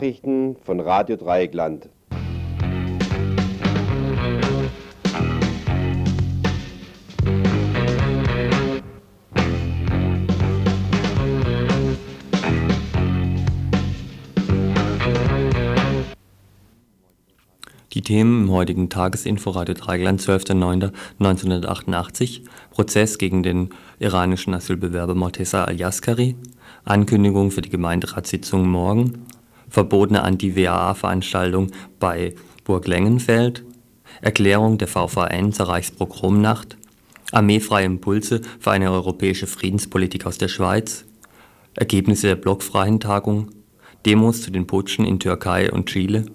Nachrichten von Radio Dreieckland. Die Themen im heutigen Tagesinfo Radio Dreieckland 12.09.1988 Prozess gegen den iranischen Asylbewerber Morteza Al-Yaskari. Ankündigung für die Gemeinderatssitzung morgen verbotene Anti-WAA-Veranstaltung bei Burg Lengenfeld Erklärung der VVN zur Reichspogromnacht Armeefreie Impulse für eine europäische Friedenspolitik aus der Schweiz Ergebnisse der blockfreien Tagung Demos zu den Putschen in Türkei und Chile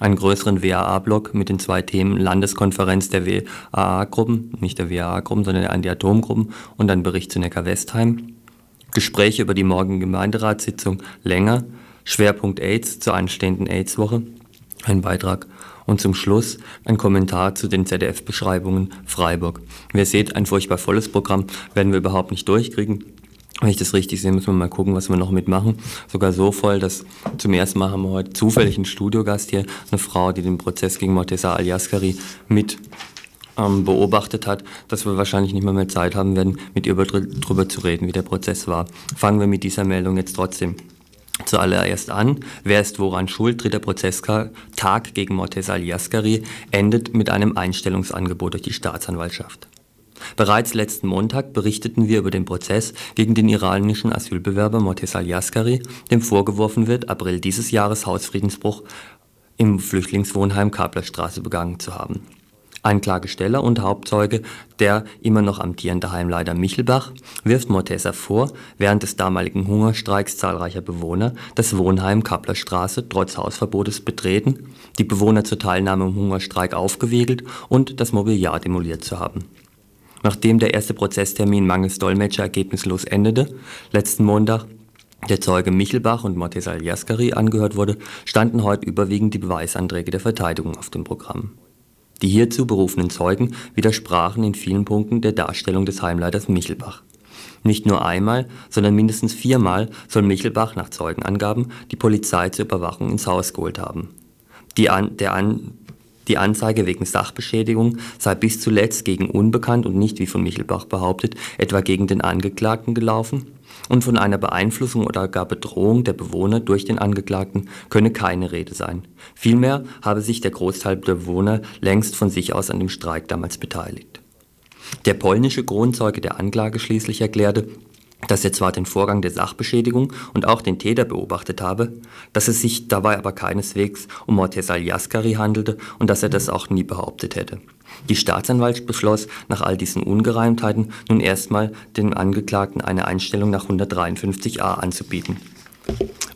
einen größeren WAA-Block mit den zwei Themen Landeskonferenz der WAA-Gruppen, nicht der WAA-Gruppen, sondern der Anti-Atom-Gruppen und ein Bericht zu Neckar-Westheim. Gespräche über die morgige Gemeinderatssitzung länger, Schwerpunkt AIDS zur anstehenden AIDS-Woche, ein Beitrag und zum Schluss ein Kommentar zu den ZDF-Beschreibungen Freiburg. Wie ihr seht, ein furchtbar volles Programm werden wir überhaupt nicht durchkriegen. Wenn ich das richtig sehe, müssen wir mal gucken, was wir noch mitmachen. Sogar so voll, dass zum ersten Mal haben wir heute zufällig einen Studiogast hier, eine Frau, die den Prozess gegen Morteza Al-Yaskari mit ähm, beobachtet hat, dass wir wahrscheinlich nicht mehr mehr Zeit haben werden, mit ihr darüber zu reden, wie der Prozess war. Fangen wir mit dieser Meldung jetzt trotzdem zuallererst an. Wer ist woran schuld? Dritter Prozesstag gegen Morteza Al-Yaskari endet mit einem Einstellungsangebot durch die Staatsanwaltschaft. Bereits letzten Montag berichteten wir über den Prozess gegen den iranischen Asylbewerber Morteza Yaskari, dem vorgeworfen wird, April dieses Jahres Hausfriedensbruch im Flüchtlingswohnheim Kaplerstraße begangen zu haben. Anklagesteller und Hauptzeuge, der immer noch amtierende Heimleiter Michelbach, wirft Morteza vor, während des damaligen Hungerstreiks zahlreicher Bewohner das Wohnheim Kaplerstraße trotz Hausverbotes betreten, die Bewohner zur Teilnahme im Hungerstreik aufgewiegelt und das Mobiliar demoliert zu haben. Nachdem der erste Prozesstermin mangels Dolmetscher ergebnislos endete, letzten Montag der Zeuge Michelbach und Morteza Aljaskari angehört wurde, standen heute überwiegend die Beweisanträge der Verteidigung auf dem Programm. Die hierzu berufenen Zeugen widersprachen in vielen Punkten der Darstellung des Heimleiters Michelbach. Nicht nur einmal, sondern mindestens viermal soll Michelbach nach Zeugenangaben die Polizei zur Überwachung ins Haus geholt haben. Die an, der an, die Anzeige wegen Sachbeschädigung sei bis zuletzt gegen Unbekannt und nicht wie von Michelbach behauptet, etwa gegen den Angeklagten gelaufen und von einer Beeinflussung oder gar Bedrohung der Bewohner durch den Angeklagten könne keine Rede sein. Vielmehr habe sich der Großteil der Bewohner längst von sich aus an dem Streik damals beteiligt. Der polnische Kronzeuge der Anklage schließlich erklärte, dass er zwar den Vorgang der Sachbeschädigung und auch den Täter beobachtet habe, dass es sich dabei aber keineswegs um Morteza Yaskari handelte und dass er das auch nie behauptet hätte. Die Staatsanwaltschaft beschloss, nach all diesen Ungereimtheiten nun erstmal dem Angeklagten eine Einstellung nach 153a anzubieten.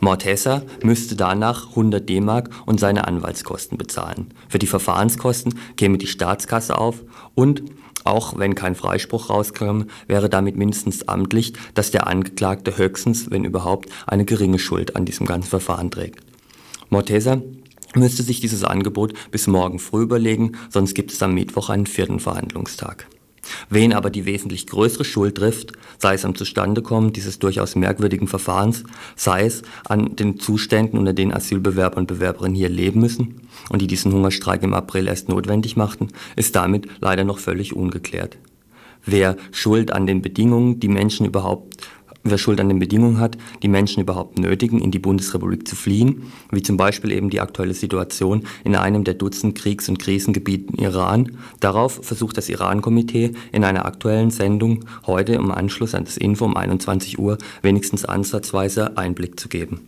Morteza müsste danach 100 D-Mark und seine Anwaltskosten bezahlen. Für die Verfahrenskosten käme die Staatskasse auf und auch wenn kein Freispruch rauskam, wäre damit mindestens amtlich, dass der Angeklagte höchstens, wenn überhaupt, eine geringe Schuld an diesem ganzen Verfahren trägt. Morteza müsste sich dieses Angebot bis morgen früh überlegen, sonst gibt es am Mittwoch einen vierten Verhandlungstag. Wen aber die wesentlich größere Schuld trifft, sei es am Zustandekommen dieses durchaus merkwürdigen Verfahrens, sei es an den Zuständen, unter denen Asylbewerber und Bewerberinnen hier leben müssen und die diesen Hungerstreik im April erst notwendig machten, ist damit leider noch völlig ungeklärt. Wer Schuld an den Bedingungen, die Menschen überhaupt wer Schuld an den Bedingungen hat, die Menschen überhaupt nötigen, in die Bundesrepublik zu fliehen, wie zum Beispiel eben die aktuelle Situation in einem der Dutzend Kriegs- und Krisengebieten Iran. Darauf versucht das Iran-Komitee in einer aktuellen Sendung heute im Anschluss an das Info um 21 Uhr wenigstens ansatzweise Einblick zu geben.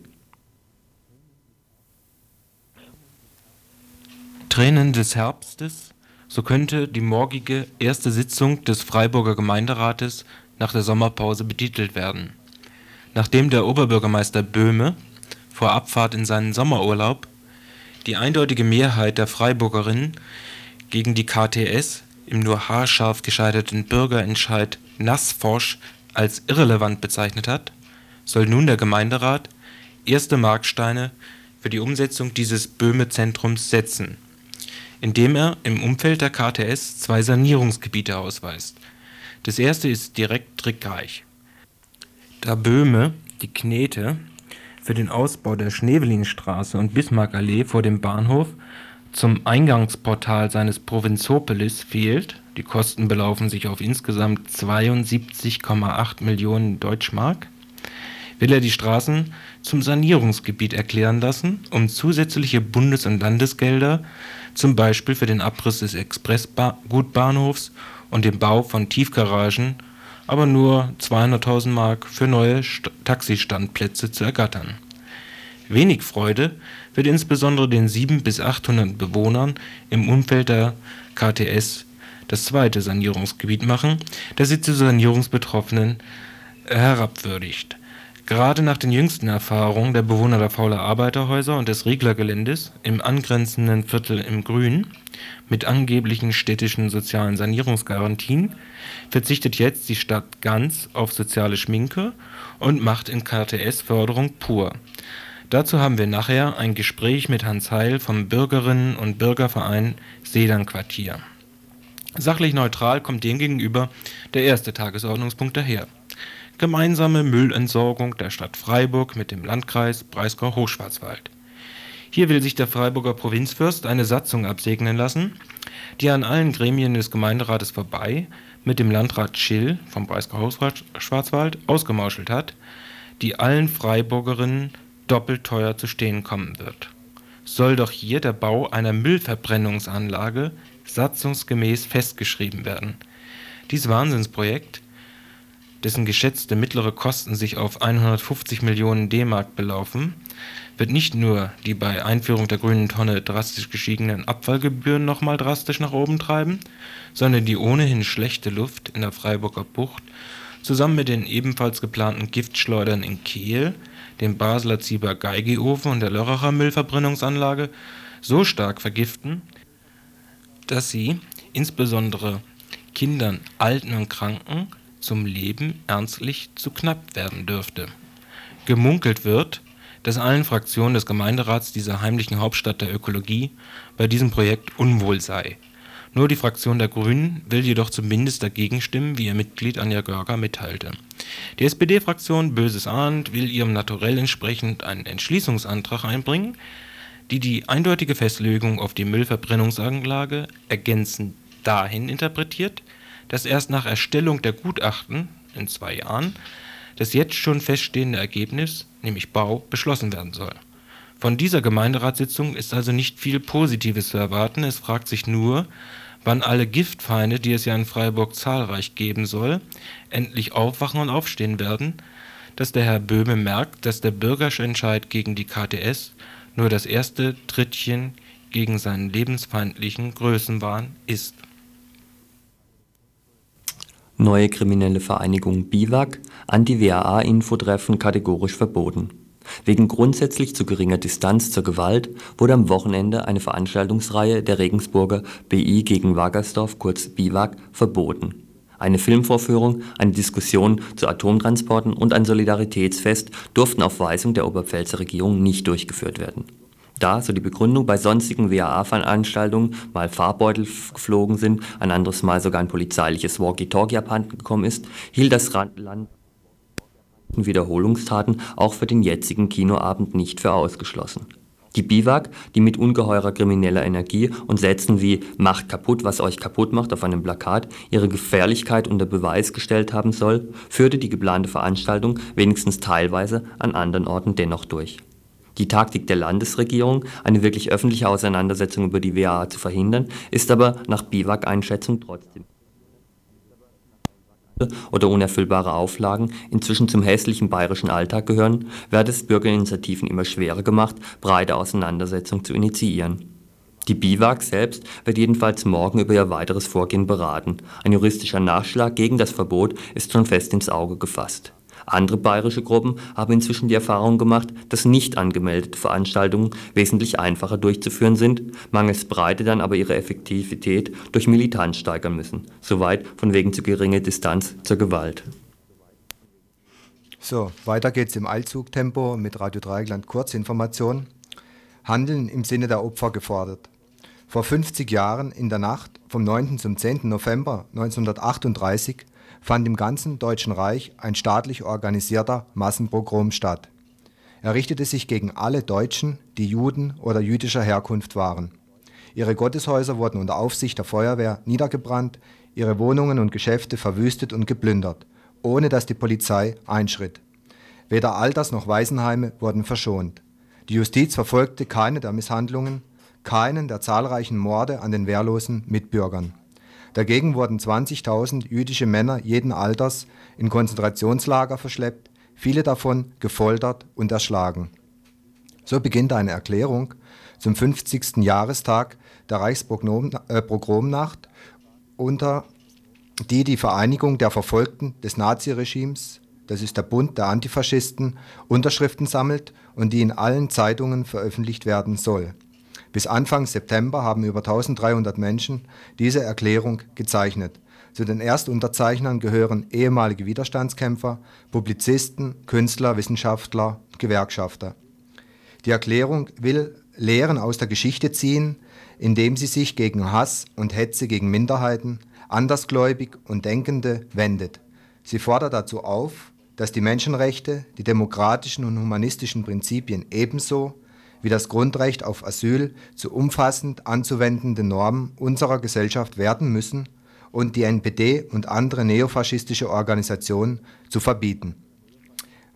Tränen des Herbstes, so könnte die morgige erste Sitzung des Freiburger Gemeinderates nach der Sommerpause betitelt werden. Nachdem der Oberbürgermeister Böhme vor Abfahrt in seinen Sommerurlaub die eindeutige Mehrheit der Freiburgerinnen gegen die KTS im nur haarscharf gescheiterten Bürgerentscheid Nassforsch als irrelevant bezeichnet hat, soll nun der Gemeinderat erste Marksteine für die Umsetzung dieses Böhme-Zentrums setzen, indem er im Umfeld der KTS zwei Sanierungsgebiete ausweist das erste ist direkt trickreich. Da Böhme die Knete für den Ausbau der Schneevelinstraße und Bismarckallee vor dem Bahnhof zum Eingangsportal seines Provinzopolis fehlt, die Kosten belaufen sich auf insgesamt 72,8 Millionen Deutschmark, will er die Straßen zum Sanierungsgebiet erklären lassen, um zusätzliche Bundes- und Landesgelder zum Beispiel für den Abriss des Expressgutbahnhofs und den Bau von Tiefgaragen, aber nur 200.000 Mark für neue Taxistandplätze zu ergattern. Wenig Freude wird insbesondere den 700 bis 800 Bewohnern im Umfeld der KTS das zweite Sanierungsgebiet machen, das sie zu Sanierungsbetroffenen herabwürdigt. Gerade nach den jüngsten Erfahrungen der Bewohner der Fauler Arbeiterhäuser und des Rieglergeländes im angrenzenden Viertel im Grün mit angeblichen städtischen sozialen Sanierungsgarantien verzichtet jetzt die Stadt ganz auf soziale Schminke und macht in KTS-Förderung pur. Dazu haben wir nachher ein Gespräch mit Hans Heil vom Bürgerinnen und Bürgerverein Sedanquartier. Sachlich neutral kommt demgegenüber der erste Tagesordnungspunkt daher. Gemeinsame Müllentsorgung der Stadt Freiburg mit dem Landkreis Breisgau-Hochschwarzwald. Hier will sich der Freiburger Provinzfürst eine Satzung absegnen lassen, die an allen Gremien des Gemeinderates vorbei mit dem Landrat Schill vom Breisgau-Hochschwarzwald ausgemauschelt hat, die allen Freiburgerinnen doppelt teuer zu stehen kommen wird. Soll doch hier der Bau einer Müllverbrennungsanlage satzungsgemäß festgeschrieben werden. Dies Wahnsinnsprojekt, dessen geschätzte mittlere Kosten sich auf 150 Millionen D-Mark belaufen, wird nicht nur die bei Einführung der grünen Tonne drastisch gestiegenen Abfallgebühren nochmal drastisch nach oben treiben, sondern die ohnehin schlechte Luft in der Freiburger Bucht zusammen mit den ebenfalls geplanten Giftschleudern in Kehl, dem Basler Zieber Geigiofen und der Lörracher Müllverbrennungsanlage so stark vergiften, dass sie insbesondere Kindern, Alten und Kranken zum Leben ernstlich zu knapp werden dürfte. Gemunkelt wird, dass allen Fraktionen des Gemeinderats dieser heimlichen Hauptstadt der Ökologie bei diesem Projekt unwohl sei. Nur die Fraktion der Grünen will jedoch zumindest dagegen stimmen, wie ihr Mitglied Anja Görger mitteilte. Die SPD-Fraktion Böses ahnt will ihrem Naturell entsprechend einen Entschließungsantrag einbringen, die die eindeutige Festlegung auf die Müllverbrennungsanlage ergänzend dahin interpretiert, dass erst nach Erstellung der Gutachten in zwei Jahren das jetzt schon feststehende Ergebnis, nämlich Bau, beschlossen werden soll. Von dieser Gemeinderatssitzung ist also nicht viel Positives zu erwarten, es fragt sich nur, wann alle Giftfeinde, die es ja in Freiburg zahlreich geben soll, endlich aufwachen und aufstehen werden, dass der Herr Böhme merkt, dass der Bürgerentscheid gegen die KTS nur das erste Trittchen gegen seinen lebensfeindlichen Größenwahn ist. Neue kriminelle Vereinigung BIWAG, Anti-WAA-Infotreffen kategorisch verboten. Wegen grundsätzlich zu geringer Distanz zur Gewalt wurde am Wochenende eine Veranstaltungsreihe der Regensburger BI gegen Wagersdorf kurz BIWAG verboten. Eine Filmvorführung, eine Diskussion zu Atomtransporten und ein Solidaritätsfest durften auf Weisung der Oberpfälzer Regierung nicht durchgeführt werden. Da, so die Begründung, bei sonstigen WAA-Veranstaltungen mal Farbbeutel geflogen sind, ein anderes Mal sogar ein polizeiliches Walkie-Talkie abhanden gekommen ist, hielt das Land Wiederholungstaten auch für den jetzigen Kinoabend nicht für ausgeschlossen. Die Biwak, die mit ungeheurer krimineller Energie und Sätzen wie Macht kaputt, was euch kaputt macht auf einem Plakat ihre Gefährlichkeit unter Beweis gestellt haben soll, führte die geplante Veranstaltung wenigstens teilweise an anderen Orten dennoch durch. Die Taktik der Landesregierung, eine wirklich öffentliche Auseinandersetzung über die WAA zu verhindern, ist aber nach Biwak-Einschätzung trotzdem oder unerfüllbare Auflagen inzwischen zum hässlichen bayerischen Alltag gehören, wird es Bürgerinitiativen immer schwerer gemacht, breite Auseinandersetzungen zu initiieren. Die BIWAG selbst wird jedenfalls morgen über ihr weiteres Vorgehen beraten. Ein juristischer Nachschlag gegen das Verbot ist schon fest ins Auge gefasst. Andere bayerische Gruppen haben inzwischen die Erfahrung gemacht, dass nicht angemeldete Veranstaltungen wesentlich einfacher durchzuführen sind, mangels Breite dann aber ihre Effektivität durch Militanz steigern müssen. Soweit von wegen zu geringer Distanz zur Gewalt. So, weiter geht's im Allzugtempo mit Radio Dreieckland Kurzinformation. Handeln im Sinne der Opfer gefordert. Vor 50 Jahren in der Nacht vom 9. zum 10. November 1938 fand im ganzen Deutschen Reich ein staatlich organisierter Massenpogrom statt. Er richtete sich gegen alle Deutschen, die Juden oder jüdischer Herkunft waren. Ihre Gotteshäuser wurden unter Aufsicht der Feuerwehr niedergebrannt, ihre Wohnungen und Geschäfte verwüstet und geplündert, ohne dass die Polizei einschritt. Weder Alters- noch Waisenheime wurden verschont. Die Justiz verfolgte keine der Misshandlungen, keinen der zahlreichen Morde an den wehrlosen Mitbürgern. Dagegen wurden 20.000 jüdische Männer jeden Alters in Konzentrationslager verschleppt, viele davon gefoltert und erschlagen. So beginnt eine Erklärung zum 50. Jahrestag der Reichspogromnacht, unter die die Vereinigung der Verfolgten des Naziregimes, das ist der Bund der Antifaschisten, Unterschriften sammelt und die in allen Zeitungen veröffentlicht werden soll. Bis Anfang September haben über 1300 Menschen diese Erklärung gezeichnet. Zu den Erstunterzeichnern gehören ehemalige Widerstandskämpfer, Publizisten, Künstler, Wissenschaftler, Gewerkschafter. Die Erklärung will Lehren aus der Geschichte ziehen, indem sie sich gegen Hass und Hetze gegen Minderheiten, Andersgläubig und Denkende wendet. Sie fordert dazu auf, dass die Menschenrechte, die demokratischen und humanistischen Prinzipien ebenso wie das Grundrecht auf Asyl zu umfassend anzuwendenden Normen unserer Gesellschaft werden müssen und die NPD und andere neofaschistische Organisationen zu verbieten.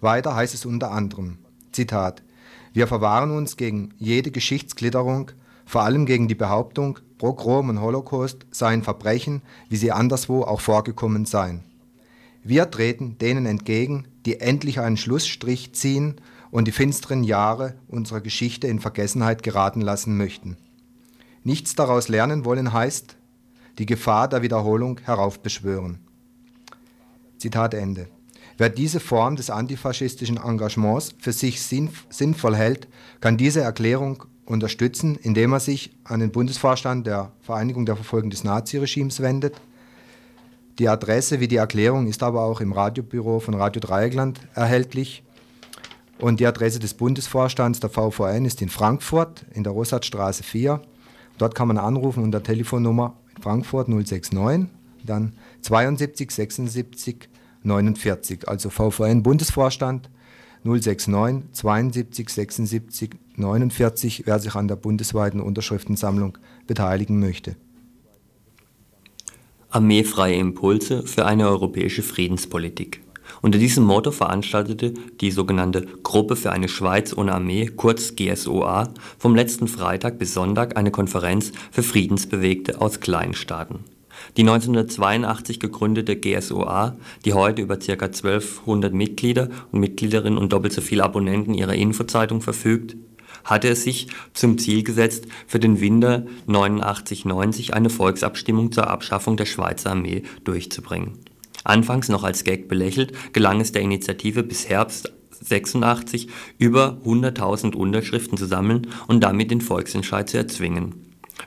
Weiter heißt es unter anderem, Zitat, wir verwahren uns gegen jede Geschichtsklitterung, vor allem gegen die Behauptung, Pogrom und Holocaust seien Verbrechen, wie sie anderswo auch vorgekommen seien. Wir treten denen entgegen, die endlich einen Schlussstrich ziehen und die finsteren Jahre unserer Geschichte in Vergessenheit geraten lassen möchten. Nichts daraus lernen wollen heißt, die Gefahr der Wiederholung heraufbeschwören. Zitat Ende. Wer diese Form des antifaschistischen Engagements für sich sinnvoll hält, kann diese Erklärung unterstützen, indem er sich an den Bundesvorstand der Vereinigung der Verfolgung des Naziregimes wendet. Die Adresse wie die Erklärung ist aber auch im Radiobüro von Radio Dreieckland erhältlich und die Adresse des Bundesvorstands der VVN ist in Frankfurt in der Rossardstraße 4. Dort kann man anrufen unter Telefonnummer Frankfurt 069, dann 72 76 49, also VVN Bundesvorstand 069 72 76 49, wer sich an der bundesweiten Unterschriftensammlung beteiligen möchte. Armeefreie Impulse für eine europäische Friedenspolitik. Unter diesem Motto veranstaltete die sogenannte Gruppe für eine Schweiz ohne Armee, kurz GSOA, vom letzten Freitag bis Sonntag eine Konferenz für Friedensbewegte aus Kleinstaaten. Die 1982 gegründete GSOA, die heute über ca. 1200 Mitglieder und Mitgliederinnen und doppelt so viele Abonnenten ihrer Infozeitung verfügt, hatte es sich zum Ziel gesetzt, für den Winter 89/90 eine Volksabstimmung zur Abschaffung der Schweizer Armee durchzubringen Anfangs noch als Gag belächelt, gelang es der Initiative bis Herbst 86 über 100.000 Unterschriften zu sammeln und damit den Volksentscheid zu erzwingen.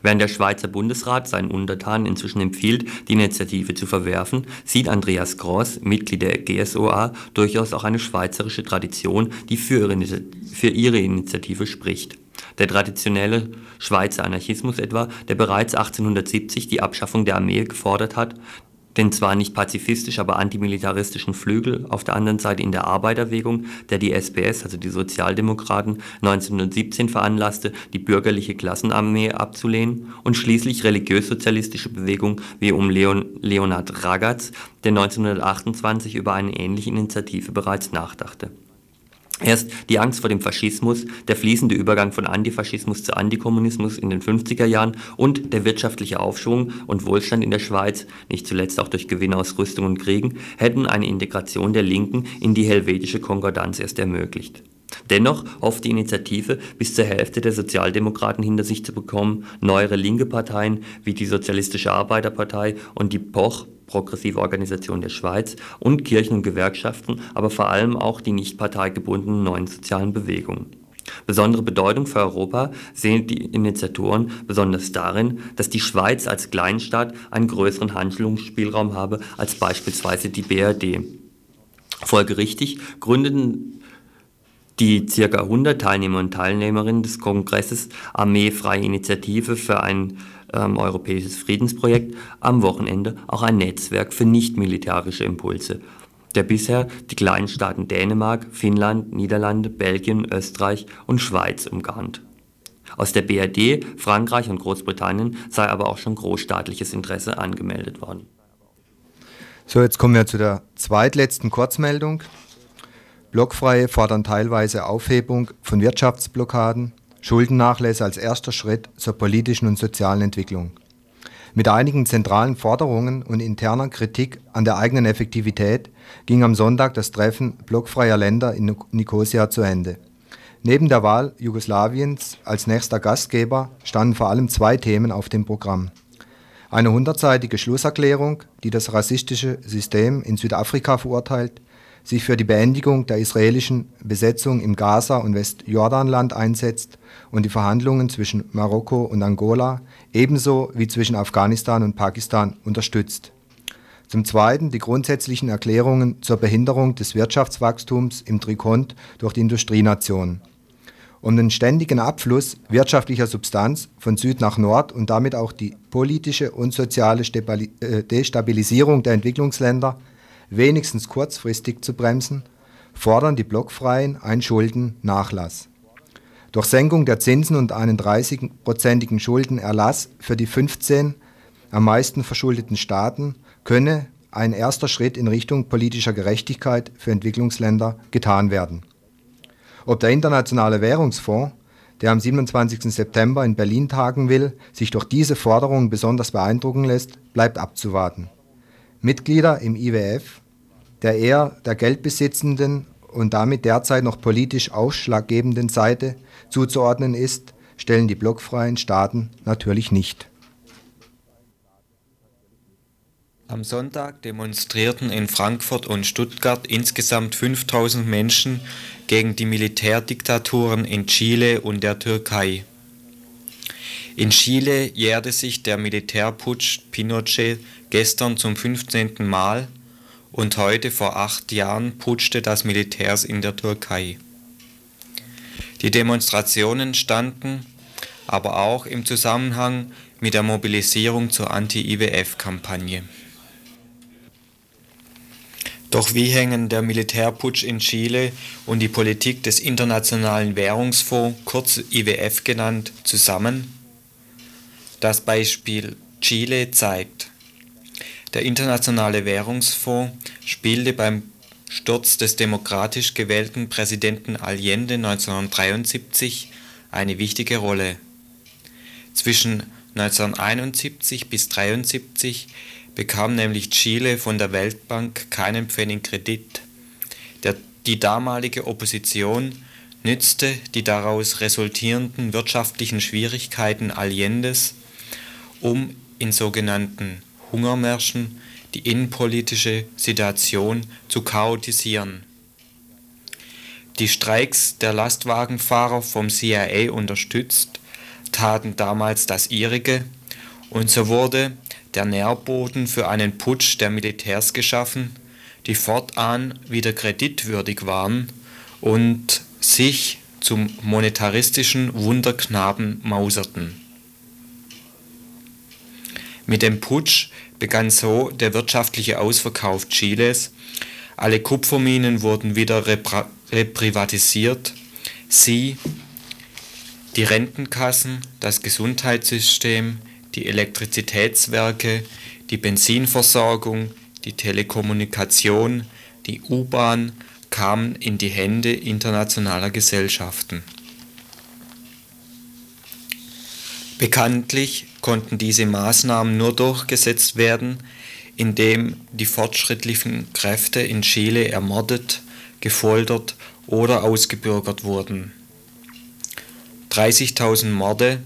Während der Schweizer Bundesrat seinen Untertanen inzwischen empfiehlt, die Initiative zu verwerfen, sieht Andreas Gross, Mitglied der GSOA, durchaus auch eine schweizerische Tradition, die für ihre, für ihre Initiative spricht. Der traditionelle Schweizer Anarchismus etwa, der bereits 1870 die Abschaffung der Armee gefordert hat, den zwar nicht pazifistisch, aber antimilitaristischen Flügel auf der anderen Seite in der Arbeiterbewegung, der die SPS, also die Sozialdemokraten, 1917 veranlasste, die bürgerliche Klassenarmee abzulehnen und schließlich religiös-sozialistische Bewegung wie um Leon, Leonhard Ragaz, der 1928 über eine ähnliche Initiative bereits nachdachte Erst die Angst vor dem Faschismus, der fließende Übergang von Antifaschismus zu Antikommunismus in den 50er Jahren und der wirtschaftliche Aufschwung und Wohlstand in der Schweiz, nicht zuletzt auch durch Gewinne aus Rüstung und Kriegen, hätten eine Integration der Linken in die helvetische Konkordanz erst ermöglicht. Dennoch hofft die Initiative, bis zur Hälfte der Sozialdemokraten hinter sich zu bekommen, neuere linke Parteien wie die Sozialistische Arbeiterpartei und die POCH progressive Organisation der Schweiz und Kirchen und Gewerkschaften, aber vor allem auch die nicht parteigebundenen neuen sozialen Bewegungen. Besondere Bedeutung für Europa sehen die Initiatoren besonders darin, dass die Schweiz als Kleinstaat einen größeren Handlungsspielraum habe als beispielsweise die BRD. Folgerichtig gründeten die ca. 100 Teilnehmer und Teilnehmerinnen des Kongresses Armeefreie Initiative für ein ähm, europäisches Friedensprojekt am Wochenende auch ein Netzwerk für nicht-militärische Impulse, der bisher die kleinen Staaten Dänemark, Finnland, Niederlande, Belgien, Österreich und Schweiz umgarnt. Aus der BRD, Frankreich und Großbritannien sei aber auch schon großstaatliches Interesse angemeldet worden. So, jetzt kommen wir zu der zweitletzten Kurzmeldung. Blockfreie fordern teilweise Aufhebung von Wirtschaftsblockaden, Schuldennachlässe als erster Schritt zur politischen und sozialen Entwicklung. Mit einigen zentralen Forderungen und interner Kritik an der eigenen Effektivität ging am Sonntag das Treffen blockfreier Länder in Nicosia zu Ende. Neben der Wahl Jugoslawiens als nächster Gastgeber standen vor allem zwei Themen auf dem Programm. Eine hundertseitige Schlusserklärung, die das rassistische System in Südafrika verurteilt, sich für die Beendigung der israelischen Besetzung im Gaza- und Westjordanland einsetzt und die Verhandlungen zwischen Marokko und Angola ebenso wie zwischen Afghanistan und Pakistan unterstützt. Zum Zweiten die grundsätzlichen Erklärungen zur Behinderung des Wirtschaftswachstums im Trikont durch die Industrienationen. Um den ständigen Abfluss wirtschaftlicher Substanz von Süd nach Nord und damit auch die politische und soziale äh, Destabilisierung der Entwicklungsländer wenigstens kurzfristig zu bremsen, fordern die Blockfreien einen Schuldennachlass. Durch Senkung der Zinsen und einen 30-prozentigen Schuldenerlass für die 15 am meisten verschuldeten Staaten könne ein erster Schritt in Richtung politischer Gerechtigkeit für Entwicklungsländer getan werden. Ob der Internationale Währungsfonds, der am 27. September in Berlin tagen will, sich durch diese Forderungen besonders beeindrucken lässt, bleibt abzuwarten. Mitglieder im IWF, der eher der geldbesitzenden und damit derzeit noch politisch ausschlaggebenden Seite zuzuordnen ist, stellen die blockfreien Staaten natürlich nicht. Am Sonntag demonstrierten in Frankfurt und Stuttgart insgesamt 5000 Menschen gegen die Militärdiktaturen in Chile und der Türkei. In Chile jährte sich der Militärputsch Pinochet gestern zum 15. Mal und heute vor acht Jahren putschte das Militär in der Türkei. Die Demonstrationen standen aber auch im Zusammenhang mit der Mobilisierung zur Anti-IWF-Kampagne. Doch wie hängen der Militärputsch in Chile und die Politik des Internationalen Währungsfonds, kurz IWF genannt, zusammen? Das Beispiel Chile zeigt, der Internationale Währungsfonds spielte beim Sturz des demokratisch gewählten Präsidenten Allende 1973 eine wichtige Rolle. Zwischen 1971 bis 1973 bekam nämlich Chile von der Weltbank keinen Pfennig Kredit. Der, die damalige Opposition nützte die daraus resultierenden wirtschaftlichen Schwierigkeiten Allendes, um in sogenannten Hungermärschen die innenpolitische Situation zu chaotisieren. Die Streiks der Lastwagenfahrer vom CIA unterstützt taten damals das ihrige und so wurde der Nährboden für einen Putsch der Militärs geschaffen, die fortan wieder kreditwürdig waren und sich zum monetaristischen Wunderknaben mauserten. Mit dem Putsch begann so der wirtschaftliche Ausverkauf Chiles, alle Kupferminen wurden wieder reprivatisiert, sie, die Rentenkassen, das Gesundheitssystem, die Elektrizitätswerke, die Benzinversorgung, die Telekommunikation, die U-Bahn kamen in die Hände internationaler Gesellschaften. Bekanntlich konnten diese Maßnahmen nur durchgesetzt werden, indem die fortschrittlichen Kräfte in Chile ermordet, gefoltert oder ausgebürgert wurden. 30.000 Morde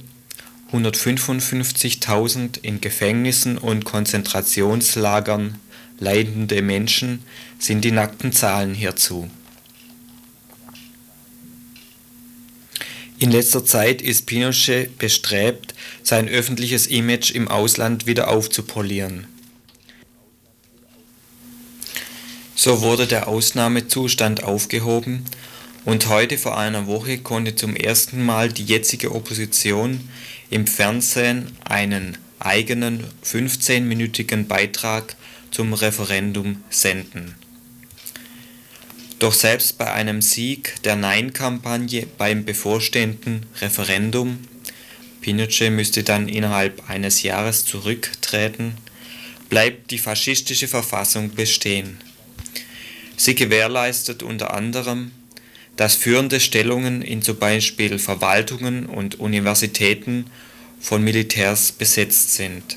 155.000 in Gefängnissen und Konzentrationslagern leidende Menschen sind die nackten Zahlen hierzu. In letzter Zeit ist Pinochet bestrebt, sein öffentliches Image im Ausland wieder aufzupolieren. So wurde der Ausnahmezustand aufgehoben und heute vor einer Woche konnte zum ersten Mal die jetzige Opposition im Fernsehen einen eigenen 15-minütigen Beitrag zum Referendum senden. Doch selbst bei einem Sieg der Nein-Kampagne beim bevorstehenden Referendum Pinochet müsste dann innerhalb eines Jahres zurücktreten, bleibt die faschistische Verfassung bestehen. Sie gewährleistet unter anderem, dass führende Stellungen in zum Beispiel Verwaltungen und Universitäten von Militärs besetzt sind.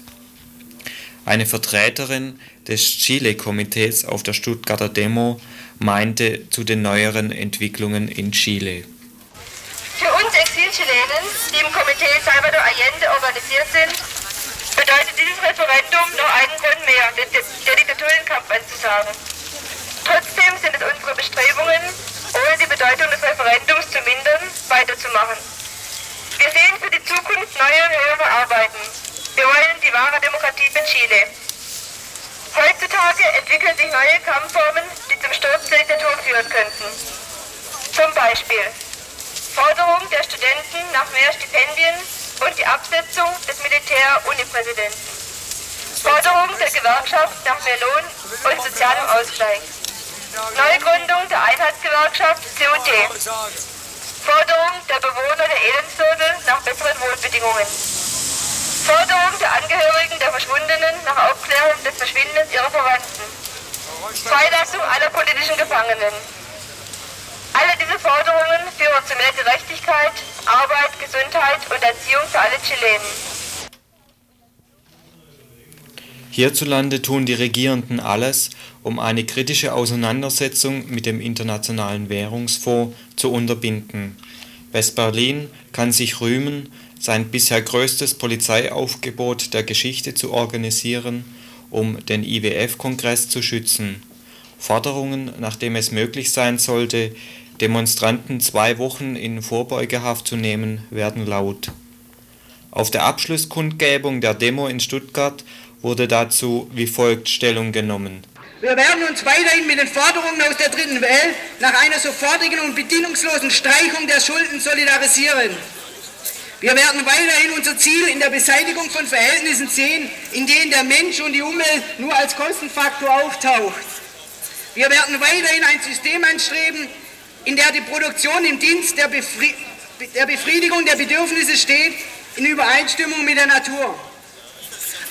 Eine Vertreterin des Chile-Komitees auf der Stuttgarter Demo meinte zu den neueren Entwicklungen in Chile. Für uns Exilchilenen, die im Komitee Salvador Allende organisiert sind, bedeutet dieses Referendum noch einen Grund mehr, den, der Diktaturenkampf anzusagen. Trotzdem sind es unsere Bestrebungen, ohne die Bedeutung des Referendums zu mindern, weiterzumachen. Wir sehen für die Zukunft neue höhere Arbeiten. Wir wollen die wahre Demokratie für Chile. Heutzutage entwickeln sich neue Kampfformen, die zum Sturz der Diktatur führen könnten. Zum Beispiel Forderung der Studenten nach mehr Stipendien und die Absetzung des Militär-Unipräsidenten. Forderung der Gewerkschaft nach mehr Lohn und sozialem Ausgleich. Neugründung der Einheitsgewerkschaft COT. Forderung der Bewohner der Elendsviertel nach besseren Wohnbedingungen. Forderung der Angehörigen der Verschwundenen nach Aufklärung des Verschwindens ihrer Verwandten. Freilassung aller politischen Gefangenen. Alle diese Forderungen führen zu mehr Gerechtigkeit, Arbeit, Gesundheit und Erziehung für alle Chilenen. Hierzulande tun die Regierenden alles, um eine kritische Auseinandersetzung mit dem Internationalen Währungsfonds zu unterbinden. West-Berlin kann sich rühmen, sein bisher größtes Polizeiaufgebot der Geschichte zu organisieren, um den IWF-Kongress zu schützen. Forderungen, nachdem es möglich sein sollte, Demonstranten zwei Wochen in Vorbeugehaft zu nehmen, werden laut. Auf der Abschlusskundgebung der Demo in Stuttgart wurde dazu wie folgt Stellung genommen. Wir werden uns weiterhin mit den Forderungen aus der dritten Welt nach einer sofortigen und bedingungslosen Streichung der Schulden solidarisieren. Wir werden weiterhin unser Ziel in der Beseitigung von Verhältnissen sehen, in denen der Mensch und die Umwelt nur als Kostenfaktor auftaucht. Wir werden weiterhin ein System anstreben, in der die Produktion im Dienst der, Befri der Befriedigung der Bedürfnisse steht, in Übereinstimmung mit der Natur.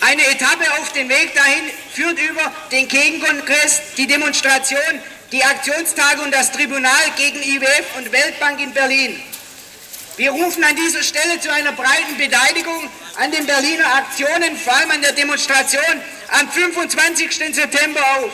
Eine Etappe auf dem Weg dahin führt über den Gegenkongress, die Demonstration, die Aktionstage und das Tribunal gegen IWF und Weltbank in Berlin. Wir rufen an dieser Stelle zu einer breiten Beteiligung an den Berliner Aktionen, vor allem an der Demonstration am 25. September auf.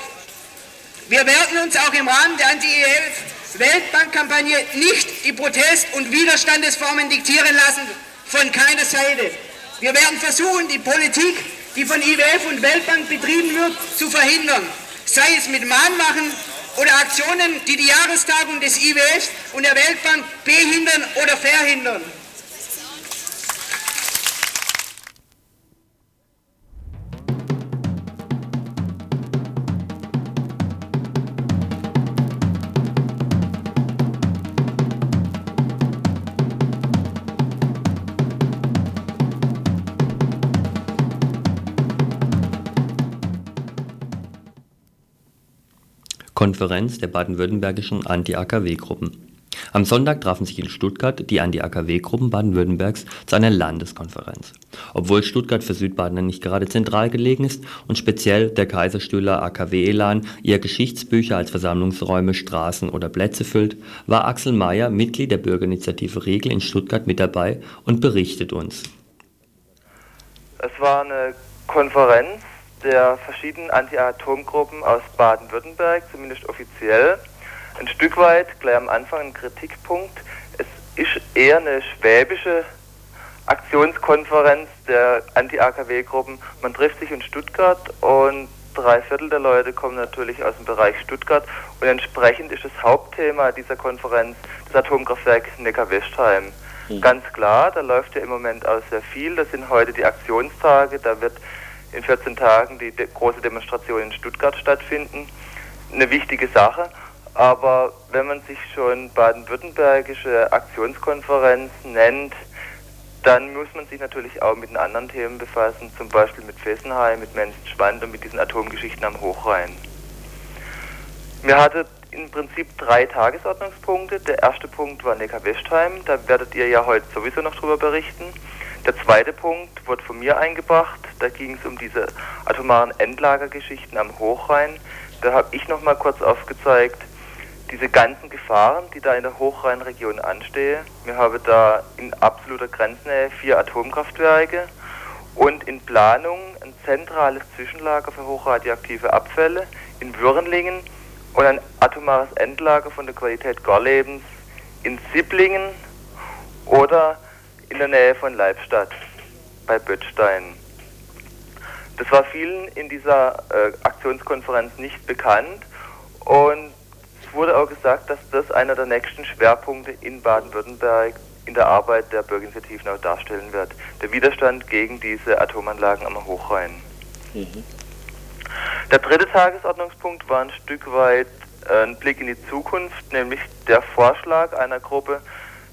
Wir werden uns auch im Rahmen der Anti-EF-Weltbankkampagne nicht die Protest- und Widerstandesformen diktieren lassen, von keiner Seite. Wir werden versuchen, die Politik, die von IWF und Weltbank betrieben wird, zu verhindern. Sei es mit Mahnwachen oder Aktionen, die die Jahrestagung des IWF und der Weltbank behindern oder verhindern. Konferenz der baden-württembergischen Anti-AKW-Gruppen. Am Sonntag trafen sich in Stuttgart die Anti-AKW-Gruppen Baden-Württembergs zu einer Landeskonferenz. Obwohl Stuttgart für Südbaden nicht gerade zentral gelegen ist und speziell der Kaiserstühler AKW-Elan eher Geschichtsbücher als Versammlungsräume, Straßen oder Plätze füllt, war Axel Mayer, Mitglied der Bürgerinitiative Regel in Stuttgart mit dabei und berichtet uns. Es war eine Konferenz der verschiedenen Anti-Atom-Gruppen aus Baden-Württemberg, zumindest offiziell. Ein Stück weit, gleich am Anfang ein Kritikpunkt, es ist eher eine schwäbische Aktionskonferenz der Anti-AKW-Gruppen. Man trifft sich in Stuttgart und drei Viertel der Leute kommen natürlich aus dem Bereich Stuttgart und entsprechend ist das Hauptthema dieser Konferenz das Atomkraftwerk Neckar-Westheim. Mhm. Ganz klar, da läuft ja im Moment auch sehr viel. Das sind heute die Aktionstage, da wird in 14 Tagen die de große Demonstration in Stuttgart stattfinden. Eine wichtige Sache. Aber wenn man sich schon baden-württembergische Aktionskonferenz nennt, dann muss man sich natürlich auch mit den anderen Themen befassen, zum Beispiel mit Fessenheim, mit Menzenschwand und mit diesen Atomgeschichten am Hochrhein. Mir hatte im Prinzip drei Tagesordnungspunkte. Der erste Punkt war Neckar-Westheim, da werdet ihr ja heute sowieso noch drüber berichten. Der zweite Punkt wurde von mir eingebracht, da ging es um diese atomaren Endlagergeschichten am Hochrhein. Da habe ich nochmal kurz aufgezeigt, diese ganzen Gefahren, die da in der Hochrheinregion anstehen. Wir haben da in absoluter Grenznähe vier Atomkraftwerke und in Planung ein zentrales Zwischenlager für hochradioaktive Abfälle in Würenlingen und ein atomares Endlager von der Qualität Gorlebens in Sibblingen oder in der Nähe von Leibstadt bei Böttstein. Das war vielen in dieser äh, Aktionskonferenz nicht bekannt und es wurde auch gesagt, dass das einer der nächsten Schwerpunkte in Baden-Württemberg in der Arbeit der Bürgerinitiativen auch darstellen wird. Der Widerstand gegen diese Atomanlagen am Hochrhein. Mhm. Der dritte Tagesordnungspunkt war ein Stück weit äh, ein Blick in die Zukunft, nämlich der Vorschlag einer Gruppe,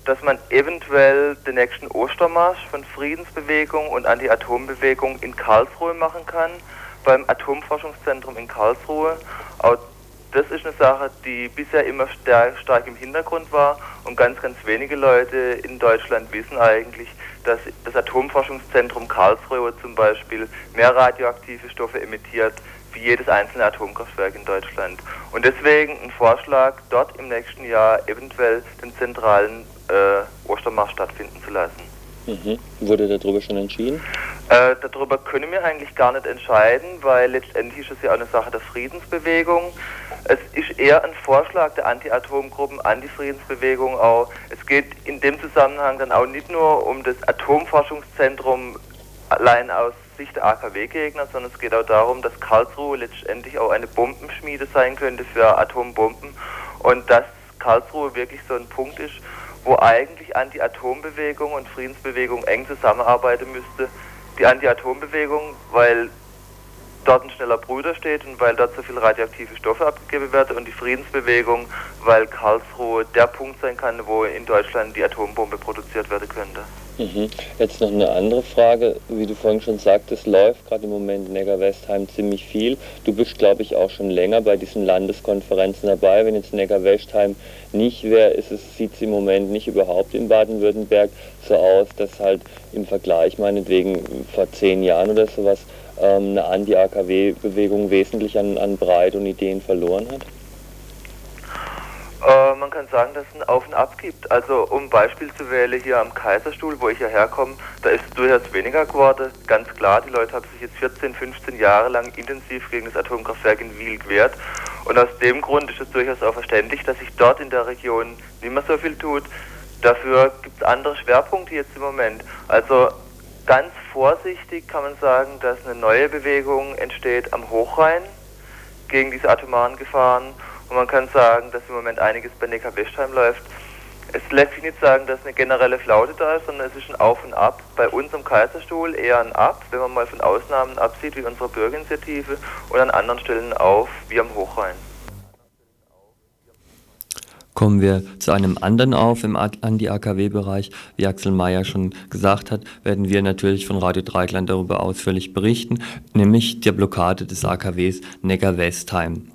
dass man eventuell den nächsten Ostermarsch von Friedensbewegung und Anti-Atom-Bewegung in Karlsruhe machen kann, beim Atomforschungszentrum in Karlsruhe. Auch das ist eine Sache, die bisher immer stark im Hintergrund war und ganz, ganz wenige Leute in Deutschland wissen eigentlich, dass das Atomforschungszentrum Karlsruhe zum Beispiel mehr radioaktive Stoffe emittiert wie jedes einzelne Atomkraftwerk in Deutschland. Und deswegen ein Vorschlag, dort im nächsten Jahr eventuell den zentralen äh, Ostermarsch stattfinden zu lassen. Mhm. Wurde darüber schon entschieden? Äh, darüber können wir eigentlich gar nicht entscheiden, weil letztendlich ist es ja auch eine Sache der Friedensbewegung. Es ist eher ein Vorschlag der Anti-Atomgruppen, Anti-Friedensbewegung auch. Es geht in dem Zusammenhang dann auch nicht nur um das Atomforschungszentrum allein aus Sicht der AKW-Gegner, sondern es geht auch darum, dass Karlsruhe letztendlich auch eine Bombenschmiede sein könnte für Atombomben und dass Karlsruhe wirklich so ein Punkt ist, wo eigentlich Anti-Atom-Bewegung und Friedensbewegung eng zusammenarbeiten müsste. Die Anti-Atom-Bewegung, weil dort ein schneller Bruder steht und weil dort so viele radioaktive Stoffe abgegeben werden und die Friedensbewegung, weil Karlsruhe der Punkt sein kann, wo in Deutschland die Atombombe produziert werden könnte. Mhm. Jetzt noch eine andere Frage. Wie du vorhin schon sagtest, läuft gerade im Moment in Neckar-Westheim ziemlich viel. Du bist, glaube ich, auch schon länger bei diesen Landeskonferenzen dabei. Wenn jetzt Neckar-Westheim nicht wäre, sieht es im Moment nicht überhaupt in Baden-Württemberg so aus, dass halt im Vergleich meinetwegen vor zehn Jahren oder sowas ähm, eine Anti-AKW-Bewegung wesentlich an, an Breite und Ideen verloren hat? Äh, man kann sagen, dass es ein Auf und Ab gibt. Also um Beispiel zu wählen, hier am Kaiserstuhl, wo ich ja herkomme, da ist es durchaus weniger geworden. Ganz klar, die Leute haben sich jetzt 14, 15 Jahre lang intensiv gegen das Atomkraftwerk in Wiel gewehrt. Und aus dem Grund ist es durchaus auch verständlich, dass sich dort in der Region nicht mehr so viel tut. Dafür gibt es andere Schwerpunkte jetzt im Moment. Also ganz vorsichtig kann man sagen, dass eine neue Bewegung entsteht am Hochrhein gegen diese atomaren Gefahren und man kann sagen, dass im Moment einiges bei Neckar-Westheim läuft. Es lässt sich nicht sagen, dass eine generelle Flaute da ist, sondern es ist ein Auf und Ab. Bei uns im Kaiserstuhl eher ein Ab, wenn man mal von Ausnahmen absieht, wie unsere Bürgerinitiative, und an anderen Stellen auf, wie am Hochrhein. Kommen wir zu einem anderen auf im Anti-AKW-Bereich. Wie Axel Mayer schon gesagt hat, werden wir natürlich von Radio Dreikland darüber ausführlich berichten, nämlich der Blockade des AKWs Neckar-Westheim.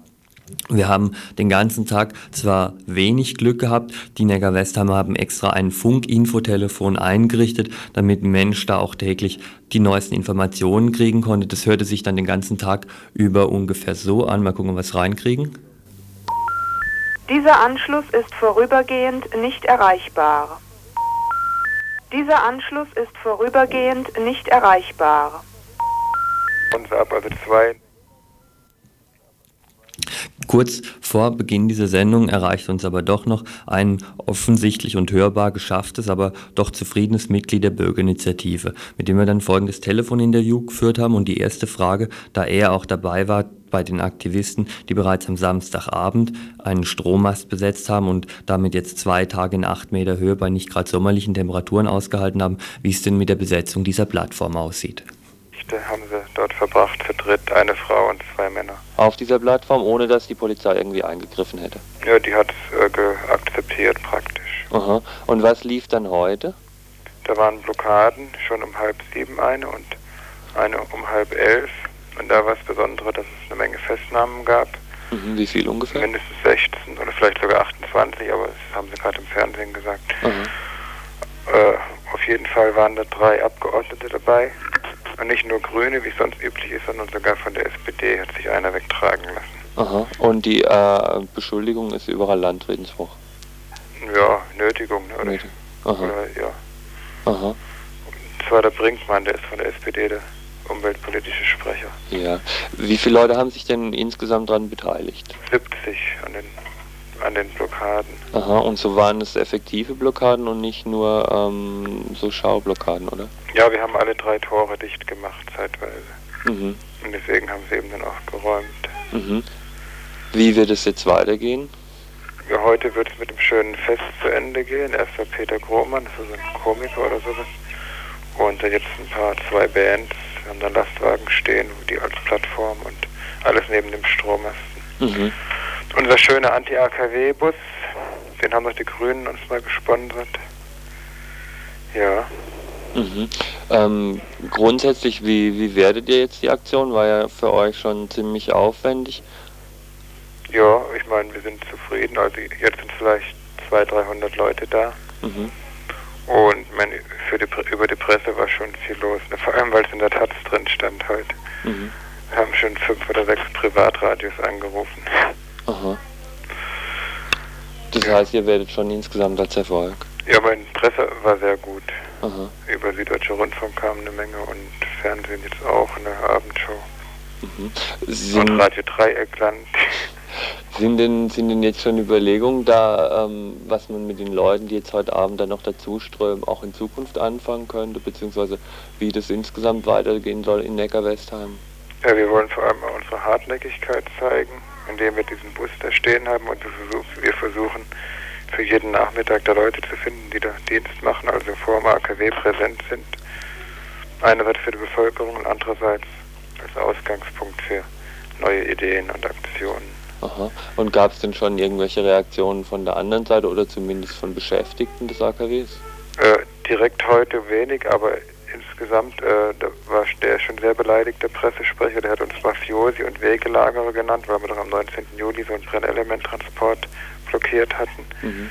Wir haben den ganzen Tag zwar wenig Glück gehabt, die Neckar Westheimer haben extra ein Funk-Infotelefon eingerichtet, damit ein Mensch da auch täglich die neuesten Informationen kriegen konnte. Das hörte sich dann den ganzen Tag über ungefähr so an. Mal gucken, ob wir es reinkriegen. Dieser Anschluss ist vorübergehend nicht erreichbar. Dieser Anschluss ist vorübergehend nicht erreichbar. Und ab, also zwei Kurz vor Beginn dieser Sendung erreicht uns aber doch noch ein offensichtlich und hörbar geschafftes, aber doch zufriedenes Mitglied der Bürgerinitiative, mit dem wir dann folgendes Telefoninterview geführt haben und die erste Frage, da er auch dabei war bei den Aktivisten, die bereits am Samstagabend einen Strommast besetzt haben und damit jetzt zwei Tage in acht Meter Höhe bei nicht gerade sommerlichen Temperaturen ausgehalten haben, wie es denn mit der Besetzung dieser Plattform aussieht. Haben sie dort verbracht, zu dritt, eine Frau und zwei Männer. Auf dieser Plattform, ohne dass die Polizei irgendwie eingegriffen hätte? Ja, die hat es äh, akzeptiert praktisch. Aha. Und was lief dann heute? Da waren Blockaden, schon um halb sieben eine und eine um halb elf. Und da war es Besondere, dass es eine Menge Festnahmen gab. Mhm, wie viel ungefähr? Mindestens 16 oder vielleicht sogar 28, aber das haben sie gerade im Fernsehen gesagt. Äh, auf jeden Fall waren da drei Abgeordnete dabei. Und nicht nur Grüne, wie es sonst üblich ist, sondern sogar von der SPD hat sich einer wegtragen lassen. Aha. Und die äh, Beschuldigung ist überall Landfriedensbruch. Ja, Nötigung, ne? oder? Nötig. Aha. oder ja. Aha. Das war der Brinkmann, der ist von der SPD, der umweltpolitische Sprecher. Ja. Wie viele Leute haben sich denn insgesamt daran beteiligt? 70 an den, an den Blockaden. Aha. Und so waren es effektive Blockaden und nicht nur ähm, so Schaublockaden, oder? Ja, wir haben alle drei Tore dicht gemacht, zeitweise. Mhm. Und deswegen haben sie eben dann auch geräumt. Mhm. Wie wird es jetzt weitergehen? Ja, heute wird es mit einem schönen Fest zu Ende gehen. Erst war Peter Grohmann, das ist so ein Komiker oder sowas. Und dann jetzt ein paar, zwei Bands. Wir haben da Lastwagen stehen, die als Plattform und alles neben dem Strommasten. Mhm. Unser schöner Anti-AKW-Bus, den haben doch die Grünen uns mal gesponsert. Ja. Mhm. Ähm, grundsätzlich, wie, wie werdet ihr jetzt die Aktion? War ja für euch schon ziemlich aufwendig. Ja, ich meine, wir sind zufrieden. Also jetzt sind vielleicht 200, 300 Leute da. Mhm. Und meine, für die, über die Presse war schon viel los. Ne? Vor allem, weil es in der Taz drin stand heute. Mhm. Wir haben schon fünf oder sechs Privatradios angerufen. Aha. Das heißt, ihr werdet schon insgesamt als Erfolg. Ja, meine Presse war sehr gut. Aha. Über Süddeutsche Rundfunk kam eine Menge und Fernsehen jetzt auch, eine Abendshow. Mhm. Und Radio Dreieckland. sind, denn, sind denn jetzt schon Überlegungen da, ähm, was man mit den Leuten, die jetzt heute Abend dann noch dazu strömen, auch in Zukunft anfangen könnte, beziehungsweise wie das insgesamt weitergehen soll in Neckar-Westheim? Ja, wir wollen vor allem auch unsere Hartnäckigkeit zeigen, indem wir diesen Bus da stehen haben und wir versuchen, wir versuchen für jeden Nachmittag da Leute zu finden, die da Dienst machen, also vor dem AKW präsent sind. Einerseits für die Bevölkerung und andererseits als Ausgangspunkt für neue Ideen und Aktionen. Aha. Und gab es denn schon irgendwelche Reaktionen von der anderen Seite oder zumindest von Beschäftigten des AKWs? Äh, direkt heute wenig, aber insgesamt, äh, da war der schon sehr beleidigt, der Pressesprecher, der hat uns Mafiosi und Wegelagerer genannt, weil wir doch am 19. Juli so einen Brennelementtransport blockiert hatten. Mhm.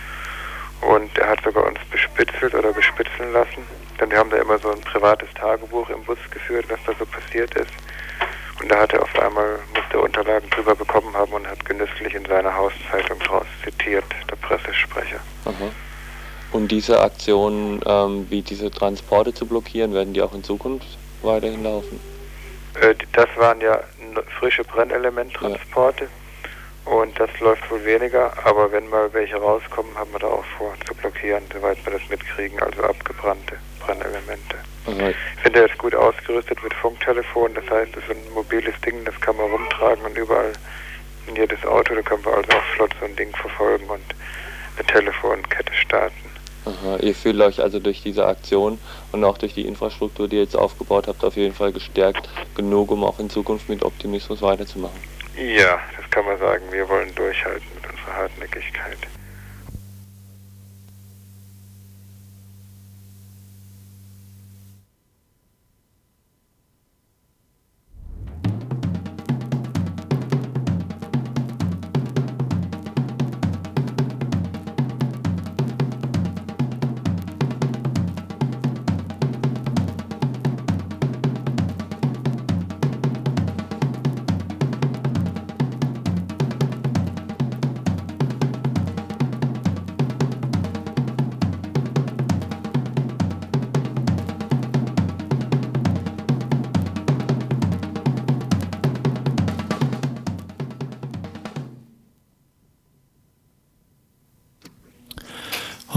Und er hat sogar uns bespitzelt oder bespitzeln lassen. Denn wir haben da immer so ein privates Tagebuch im Bus geführt, was da so passiert ist. Und da hat er auf einmal, musste er Unterlagen drüber bekommen haben und hat genüsslich in seiner Hauszeitung draus zitiert, der Pressesprecher. Aha. Und diese Aktionen, ähm, wie diese Transporte zu blockieren, werden die auch in Zukunft weiterhin laufen? Äh, das waren ja frische Brennelementtransporte. Und das läuft wohl weniger, aber wenn mal welche rauskommen, haben wir da auch vor zu blockieren, soweit wir das mitkriegen, also abgebrannte Brennelemente. Aha. Ich finde, er ist gut ausgerüstet mit Funktelefon, das heißt, es ist ein mobiles Ding, das kann man rumtragen und überall in jedes Auto, da können wir also auch flott so ein Ding verfolgen und eine Telefonkette starten. Aha. Ihr fühlt euch also durch diese Aktion und auch durch die Infrastruktur, die ihr jetzt aufgebaut habt, auf jeden Fall gestärkt genug, um auch in Zukunft mit Optimismus weiterzumachen. Ja, das kann man sagen, wir wollen durchhalten mit unserer Hartnäckigkeit.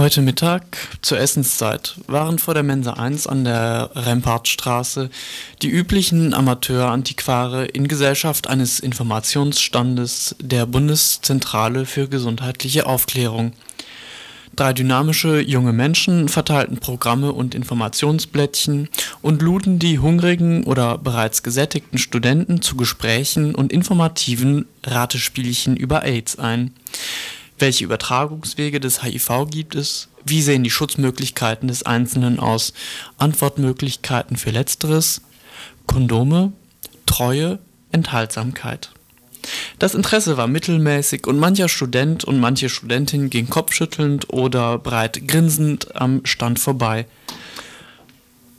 Heute Mittag zur Essenszeit waren vor der Mensa 1 an der Rempartstraße die üblichen Amateurantiquare in Gesellschaft eines Informationsstandes der Bundeszentrale für gesundheitliche Aufklärung. Drei dynamische junge Menschen verteilten Programme und Informationsblättchen und luden die hungrigen oder bereits gesättigten Studenten zu Gesprächen und informativen Ratespielchen über AIDS ein. Welche Übertragungswege des HIV gibt es? Wie sehen die Schutzmöglichkeiten des Einzelnen aus? Antwortmöglichkeiten für Letzteres? Kondome? Treue? Enthaltsamkeit? Das Interesse war mittelmäßig und mancher Student und manche Studentin ging kopfschüttelnd oder breit grinsend am Stand vorbei.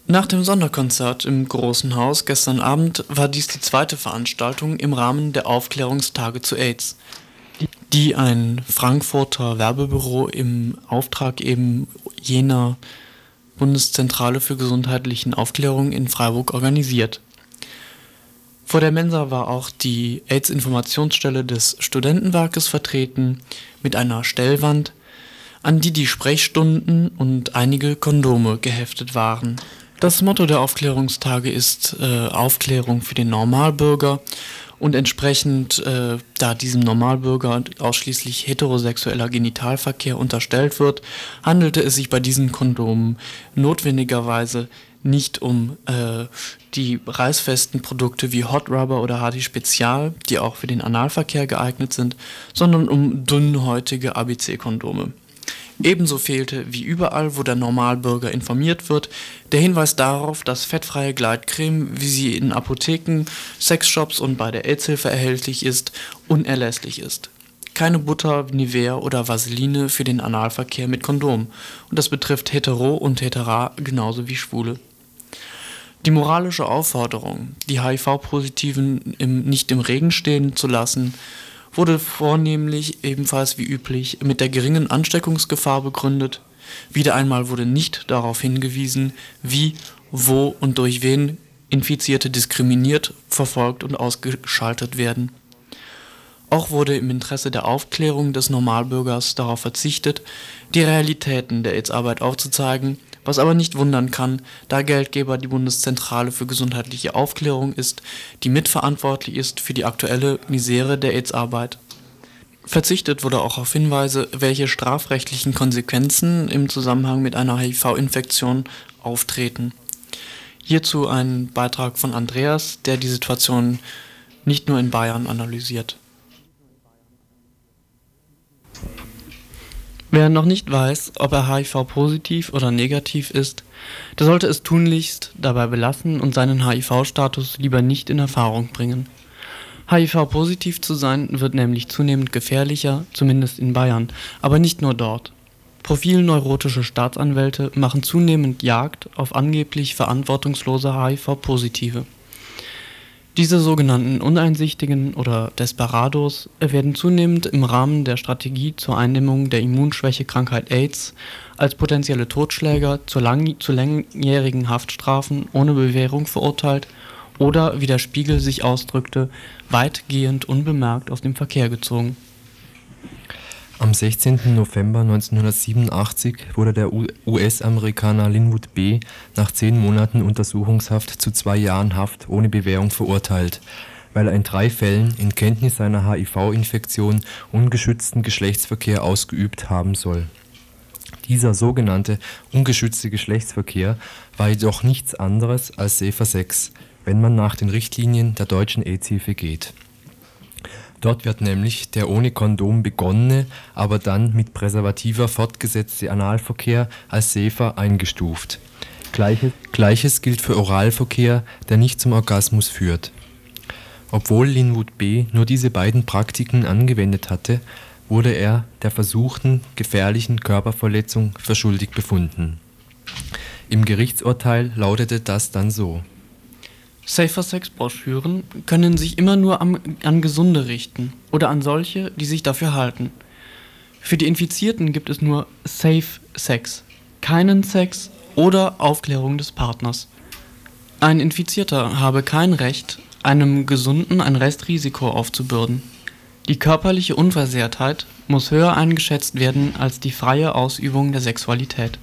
Nach dem Sonderkonzert im Großen Haus gestern Abend war dies die zweite Veranstaltung im Rahmen der Aufklärungstage zu AIDS, die ein Frankfurter Werbebüro im Auftrag eben jener Bundeszentrale für gesundheitlichen Aufklärung in Freiburg organisiert. Vor der Mensa war auch die AIDS-Informationsstelle des Studentenwerkes vertreten mit einer Stellwand, an die die Sprechstunden und einige Kondome geheftet waren. Das Motto der Aufklärungstage ist äh, Aufklärung für den Normalbürger und entsprechend, äh, da diesem Normalbürger ausschließlich heterosexueller Genitalverkehr unterstellt wird, handelte es sich bei diesen Kondomen notwendigerweise nicht um äh, die reißfesten Produkte wie Hot Rubber oder Hardy Spezial, die auch für den Analverkehr geeignet sind, sondern um dünnhäutige ABC-Kondome. Ebenso fehlte, wie überall, wo der Normalbürger informiert wird, der Hinweis darauf, dass fettfreie Gleitcreme, wie sie in Apotheken, Sexshops und bei der AIDS-Hilfe erhältlich ist, unerlässlich ist. Keine Butter, Nivea oder Vaseline für den Analverkehr mit Kondom. Und das betrifft Hetero und Hetera genauso wie Schwule. Die moralische Aufforderung, die HIV-Positiven nicht im Regen stehen zu lassen, wurde vornehmlich ebenfalls wie üblich mit der geringen Ansteckungsgefahr begründet. Wieder einmal wurde nicht darauf hingewiesen, wie, wo und durch wen Infizierte diskriminiert, verfolgt und ausgeschaltet werden. Auch wurde im Interesse der Aufklärung des Normalbürgers darauf verzichtet, die Realitäten der AIDS-Arbeit aufzuzeigen, was aber nicht wundern kann, da Geldgeber die Bundeszentrale für gesundheitliche Aufklärung ist, die mitverantwortlich ist für die aktuelle Misere der AIDS-Arbeit. Verzichtet wurde auch auf Hinweise, welche strafrechtlichen Konsequenzen im Zusammenhang mit einer HIV-Infektion auftreten. Hierzu ein Beitrag von Andreas, der die Situation nicht nur in Bayern analysiert. Wer noch nicht weiß, ob er HIV-positiv oder negativ ist, der sollte es tunlichst dabei belassen und seinen HIV-Status lieber nicht in Erfahrung bringen. HIV-positiv zu sein wird nämlich zunehmend gefährlicher, zumindest in Bayern, aber nicht nur dort. Profilneurotische Staatsanwälte machen zunehmend Jagd auf angeblich verantwortungslose HIV-Positive. Diese sogenannten Uneinsichtigen oder Desperados werden zunehmend im Rahmen der Strategie zur Eindämmung der Immunschwächekrankheit AIDS als potenzielle Totschläger zu, lang zu langjährigen Haftstrafen ohne Bewährung verurteilt oder, wie der Spiegel sich ausdrückte, weitgehend unbemerkt aus dem Verkehr gezogen am 16. November 1987 wurde der US-Amerikaner Linwood B. nach zehn Monaten Untersuchungshaft zu zwei Jahren Haft ohne Bewährung verurteilt, weil er in drei Fällen in Kenntnis seiner HIV-Infektion ungeschützten Geschlechtsverkehr ausgeübt haben soll. Dieser sogenannte ungeschützte Geschlechtsverkehr war jedoch nichts anderes als Safer Sex, wenn man nach den Richtlinien der deutschen AIDS-Hilfe geht Dort wird nämlich der ohne Kondom begonnene, aber dann mit Präservativer fortgesetzte Analverkehr als safer eingestuft. Gleiches, Gleiches gilt für Oralverkehr, der nicht zum Orgasmus führt. Obwohl Linwood B. nur diese beiden Praktiken angewendet hatte, wurde er der versuchten gefährlichen Körperverletzung für schuldig befunden. Im Gerichtsurteil lautete das dann so Safer-Sex-Broschüren können sich immer nur am, an Gesunde richten oder an solche, die sich dafür halten. Für die Infizierten gibt es nur Safe Sex, keinen Sex oder Aufklärung des Partners. Ein Infizierter habe kein Recht, einem Gesunden ein Restrisiko aufzubürden. Die körperliche Unversehrtheit muss höher eingeschätzt werden als die freie Ausübung der Sexualität.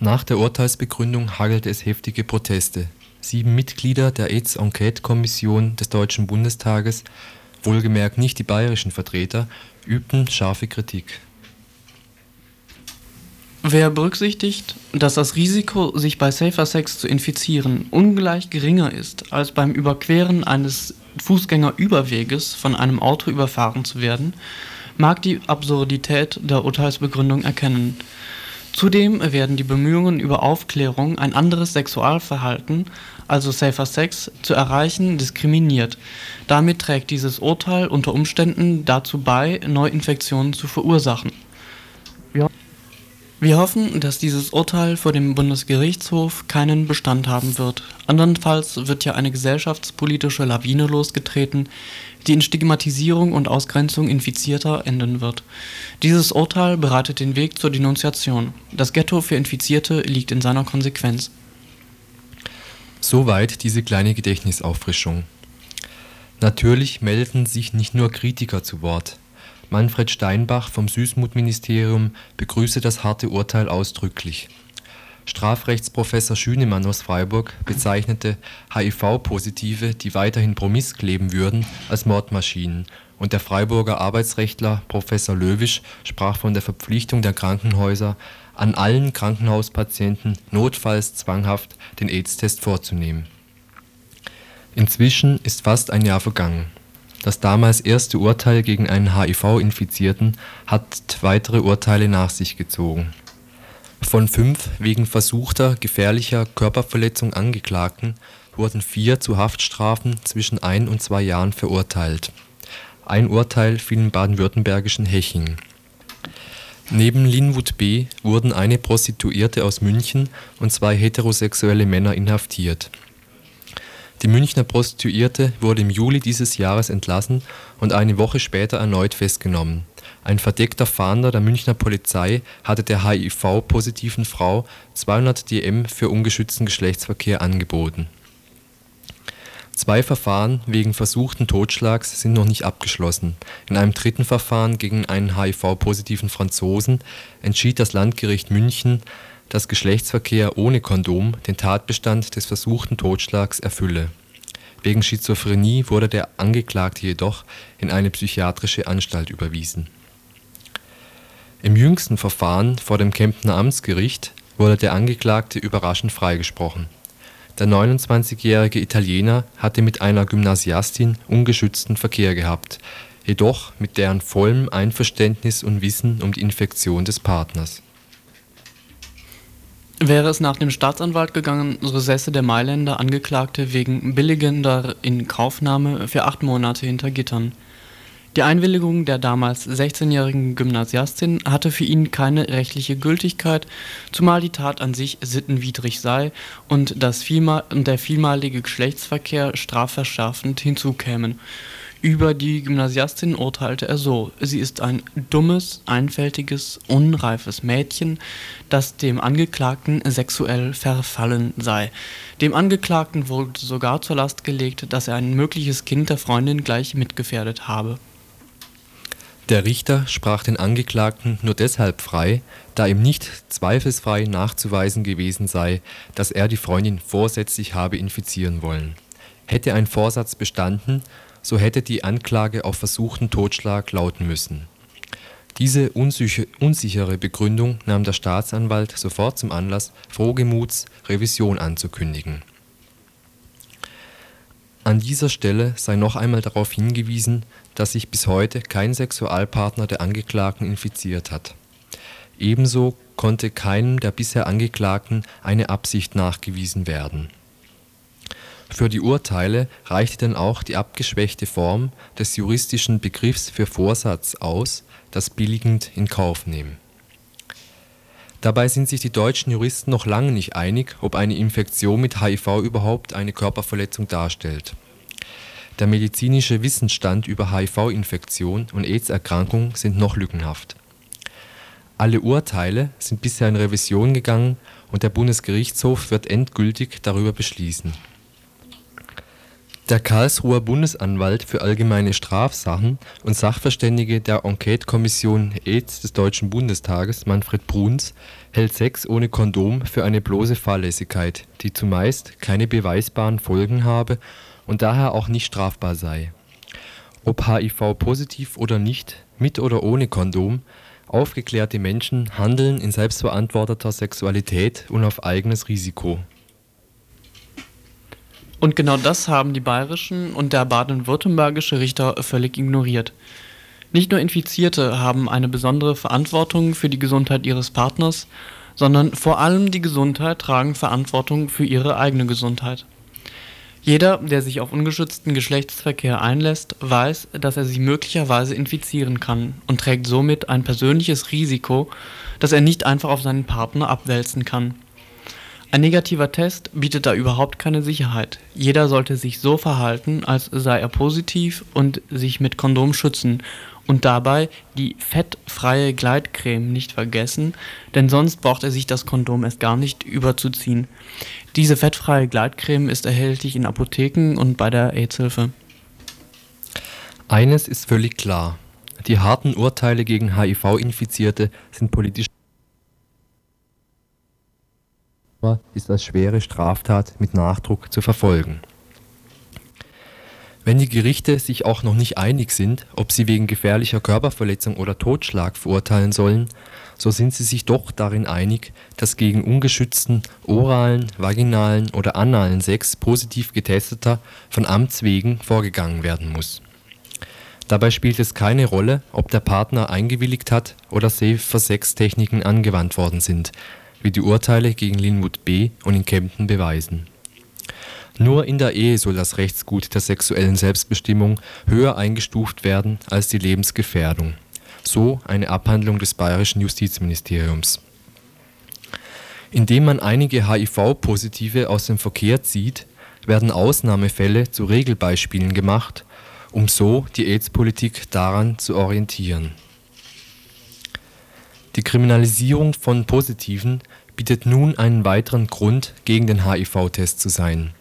Nach der Urteilsbegründung hagelte es heftige Proteste. Sieben Mitglieder der AIDS-Enquete-Kommission des Deutschen Bundestages, wohlgemerkt nicht die bayerischen Vertreter, übten scharfe Kritik. Wer berücksichtigt, dass das Risiko, sich bei Safer Sex zu infizieren, ungleich geringer ist, als beim Überqueren eines Fußgängerüberweges von einem Auto überfahren zu werden, mag die Absurdität der Urteilsbegründung erkennen. Zudem werden die Bemühungen über Aufklärung, ein anderes Sexualverhalten, also Safer Sex, zu erreichen, diskriminiert. Damit trägt dieses Urteil unter Umständen dazu bei, Neuinfektionen zu verursachen. Wir hoffen, dass dieses Urteil vor dem Bundesgerichtshof keinen Bestand haben wird. Andernfalls wird ja eine gesellschaftspolitische Lawine losgetreten, die in Stigmatisierung und Ausgrenzung Infizierter enden wird. Dieses Urteil bereitet den Weg zur Denunziation. Das Ghetto für Infizierte liegt in seiner Konsequenz. Soweit diese kleine Gedächtnisauffrischung. Natürlich melden sich nicht nur Kritiker zu Wort. Manfred Steinbach vom Süßmutministerium begrüßte das harte Urteil ausdrücklich. Strafrechtsprofessor Schünemann aus Freiburg bezeichnete HIV-Positive, die weiterhin Promis kleben würden, als Mordmaschinen und der Freiburger Arbeitsrechtler Professor Löwisch sprach von der Verpflichtung der Krankenhäuser, an allen Krankenhauspatienten notfalls zwanghaft den AIDS-Test vorzunehmen. Inzwischen ist fast ein Jahr vergangen das damals erste Urteil gegen einen HIV-Infizierten hat weitere Urteile nach sich gezogen. Von fünf wegen versuchter gefährlicher Körperverletzung Angeklagten wurden vier zu Haftstrafen zwischen ein und zwei Jahren verurteilt. Ein Urteil fiel im baden-württembergischen Heching. Neben Linwood B. wurden eine Prostituierte aus München und zwei heterosexuelle Männer inhaftiert die Münchner Prostituierte wurde im Juli dieses Jahres entlassen und eine Woche später erneut festgenommen. Ein verdeckter Fahnder der Münchner Polizei hatte der HIV-positiven Frau 200 DM für ungeschützten Geschlechtsverkehr angeboten. Zwei Verfahren wegen versuchten Totschlags sind noch nicht abgeschlossen. In einem dritten Verfahren gegen einen HIV-positiven Franzosen entschied das Landgericht München dass Geschlechtsverkehr ohne Kondom den Tatbestand des versuchten Totschlags erfülle. Wegen Schizophrenie wurde der Angeklagte jedoch in eine psychiatrische Anstalt überwiesen. Im jüngsten Verfahren vor dem Kemptner Amtsgericht wurde der Angeklagte überraschend freigesprochen. Der 29-jährige Italiener hatte mit einer Gymnasiastin ungeschützten Verkehr gehabt, jedoch mit deren vollem Einverständnis und Wissen um die Infektion des Partners Wäre es nach dem Staatsanwalt gegangen, so säße der Mailänder Angeklagte wegen billigender Inkaufnahme für acht Monate hinter Gittern. Die Einwilligung der damals 16-jährigen Gymnasiastin hatte für ihn keine rechtliche Gültigkeit, zumal die Tat an sich sittenwidrig sei und das vielmal der vielmalige Geschlechtsverkehr strafverschärfend hinzukämen über die Gymnasiastin urteilte er so: „ Sie ist ein dummes, einfältiges, unreifes Mädchen, das dem Angeklagten sexuell verfallen sei. “Dem Angeklagten wurde sogar zur Last gelegt, dass er ein mögliches Kind der Freundin gleich mitgefährdet habe. Der Richter sprach den Angeklagten nur deshalb frei, da ihm nicht zweifelsfrei nachzuweisen gewesen sei, dass er die Freundin vorsätzlich habe infizieren wollen. Hätte ein Vorsatz bestanden so hätte die Anklage auf versuchten Totschlag lauten müssen. Diese unsichere Begründung nahm der Staatsanwalt sofort zum Anlass, frohgemuts Revision anzukündigen. An dieser Stelle sei noch einmal darauf hingewiesen, dass sich bis heute kein Sexualpartner der Angeklagten infiziert hat. Ebenso konnte keinem der bisher Angeklagten eine Absicht nachgewiesen werden für die Urteile reichte denn auch die abgeschwächte Form des juristischen Begriffs für Vorsatz aus, das billigend in Kauf nehmen. Dabei sind sich die deutschen Juristen noch lange nicht einig, ob eine Infektion mit HIV überhaupt eine Körperverletzung darstellt. Der medizinische Wissensstand über HIV-Infektion und AIDS-Erkrankung sind noch lückenhaft. Alle Urteile sind bisher in Revision gegangen und der Bundesgerichtshof wird endgültig darüber beschließen der Karlsruher Bundesanwalt für allgemeine Strafsachen und Sachverständige der Enquetekommission AIDS des Deutschen Bundestages Manfred Bruns hält Sex ohne Kondom für eine bloße Fahrlässigkeit, die zumeist keine beweisbaren Folgen habe und daher auch nicht strafbar sei. Ob HIV-positiv oder nicht, mit oder ohne Kondom, aufgeklärte Menschen handeln in selbstverantworteter Sexualität und auf eigenes Risiko und genau das haben die bayerischen und der baden-württembergische Richter völlig ignoriert. Nicht nur Infizierte haben eine besondere Verantwortung für die Gesundheit ihres Partners, sondern vor allem die Gesundheit tragen Verantwortung für ihre eigene Gesundheit. Jeder, der sich auf ungeschützten Geschlechtsverkehr einlässt, weiß, dass er sich möglicherweise infizieren kann und trägt somit ein persönliches Risiko, das er nicht einfach auf seinen Partner abwälzen kann. Ein negativer Test bietet da überhaupt keine Sicherheit. Jeder sollte sich so verhalten, als sei er positiv und sich mit Kondom schützen und dabei die fettfreie Gleitcreme nicht vergessen, denn sonst braucht er sich das Kondom erst gar nicht überzuziehen. Diese fettfreie Gleitcreme ist erhältlich in Apotheken und bei der AIDS-Hilfe. Eines ist völlig klar. Die harten Urteile gegen HIV-Infizierte sind politisch ist als schwere Straftat mit Nachdruck zu verfolgen. Wenn die Gerichte sich auch noch nicht einig sind, ob sie wegen gefährlicher Körperverletzung oder Totschlag verurteilen sollen, so sind sie sich doch darin einig, dass gegen ungeschützten oralen, vaginalen oder analen Sex positiv getesteter von Amts wegen vorgegangen werden muss. Dabei spielt es keine Rolle, ob der Partner eingewilligt hat oder Safer-Sex-Techniken angewandt worden sind, wie die Urteile gegen Linwood B. und in Kempten beweisen. Nur in der Ehe soll das Rechtsgut der sexuellen Selbstbestimmung höher eingestuft werden als die Lebensgefährdung. So eine Abhandlung des bayerischen Justizministeriums. Indem man einige HIV-Positive aus dem Verkehr zieht, werden Ausnahmefälle zu Regelbeispielen gemacht, um so die AIDS-Politik daran zu orientieren. Die Kriminalisierung von Positiven bietet nun einen weiteren Grund, gegen den HIV-Test zu sein.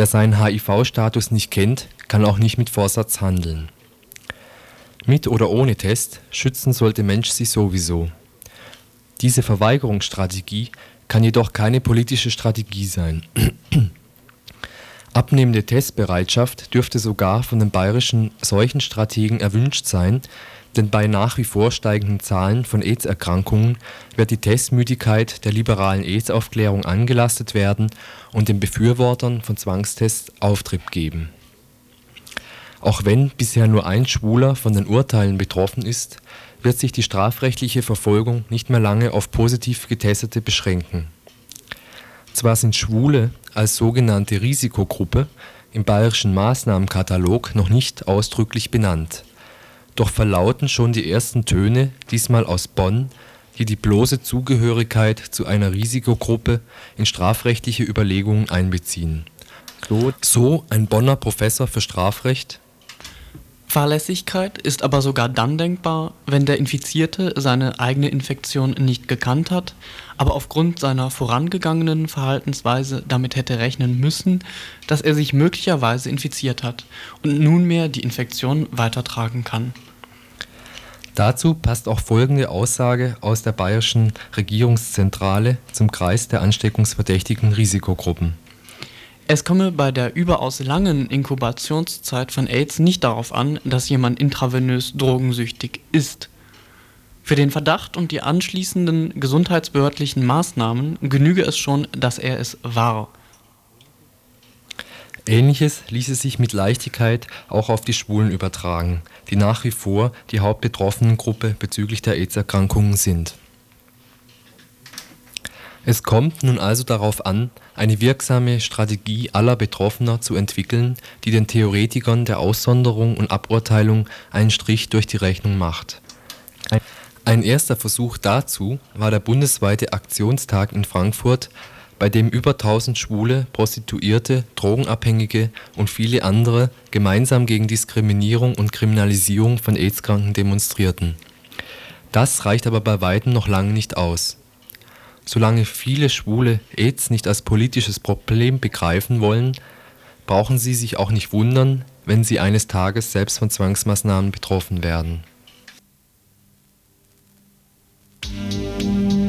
Wer seinen HIV-Status nicht kennt, kann auch nicht mit Vorsatz handeln. Mit oder ohne Test schützen sollte Mensch sich sowieso. Diese Verweigerungsstrategie kann jedoch keine politische Strategie sein. Abnehmende Testbereitschaft dürfte sogar von den bayerischen Seuchenstrategen erwünscht sein, denn bei nach wie vor steigenden Zahlen von AIDS-Erkrankungen wird die Testmüdigkeit der liberalen AIDS-Aufklärung angelastet werden und den Befürwortern von Zwangstests Auftrieb geben. Auch wenn bisher nur ein Schwuler von den Urteilen betroffen ist, wird sich die strafrechtliche Verfolgung nicht mehr lange auf positiv Getestete beschränken. Zwar sind Schwule als sogenannte Risikogruppe im bayerischen Maßnahmenkatalog noch nicht ausdrücklich benannt doch verlauten schon die ersten Töne, diesmal aus Bonn, die die bloße Zugehörigkeit zu einer Risikogruppe in strafrechtliche Überlegungen einbeziehen. So ein Bonner Professor für Strafrecht Fahrlässigkeit ist aber sogar dann denkbar, wenn der Infizierte seine eigene Infektion nicht gekannt hat, aber aufgrund seiner vorangegangenen Verhaltensweise damit hätte rechnen müssen, dass er sich möglicherweise infiziert hat und nunmehr die Infektion weitertragen kann. Dazu passt auch folgende Aussage aus der bayerischen Regierungszentrale zum Kreis der ansteckungsverdächtigen Risikogruppen es komme bei der überaus langen Inkubationszeit von AIDS nicht darauf an, dass jemand intravenös drogensüchtig ist. Für den Verdacht und die anschließenden gesundheitsbehördlichen Maßnahmen genüge es schon, dass er es war. Ähnliches ließe sich mit Leichtigkeit auch auf die Schwulen übertragen, die nach wie vor die hauptbetroffenen Gruppe bezüglich der AIDS-Erkrankungen sind. Es kommt nun also darauf an, eine wirksame Strategie aller Betroffener zu entwickeln, die den Theoretikern der Aussonderung und Aburteilung einen Strich durch die Rechnung macht. Ein erster Versuch dazu war der bundesweite Aktionstag in Frankfurt, bei dem über 1000 Schwule, Prostituierte, Drogenabhängige und viele andere gemeinsam gegen Diskriminierung und Kriminalisierung von AIDS-Kranken demonstrierten. Das reicht aber bei weitem noch lange nicht aus Solange viele Schwule Aids nicht als politisches Problem begreifen wollen, brauchen sie sich auch nicht wundern, wenn sie eines Tages selbst von Zwangsmaßnahmen betroffen werden. Im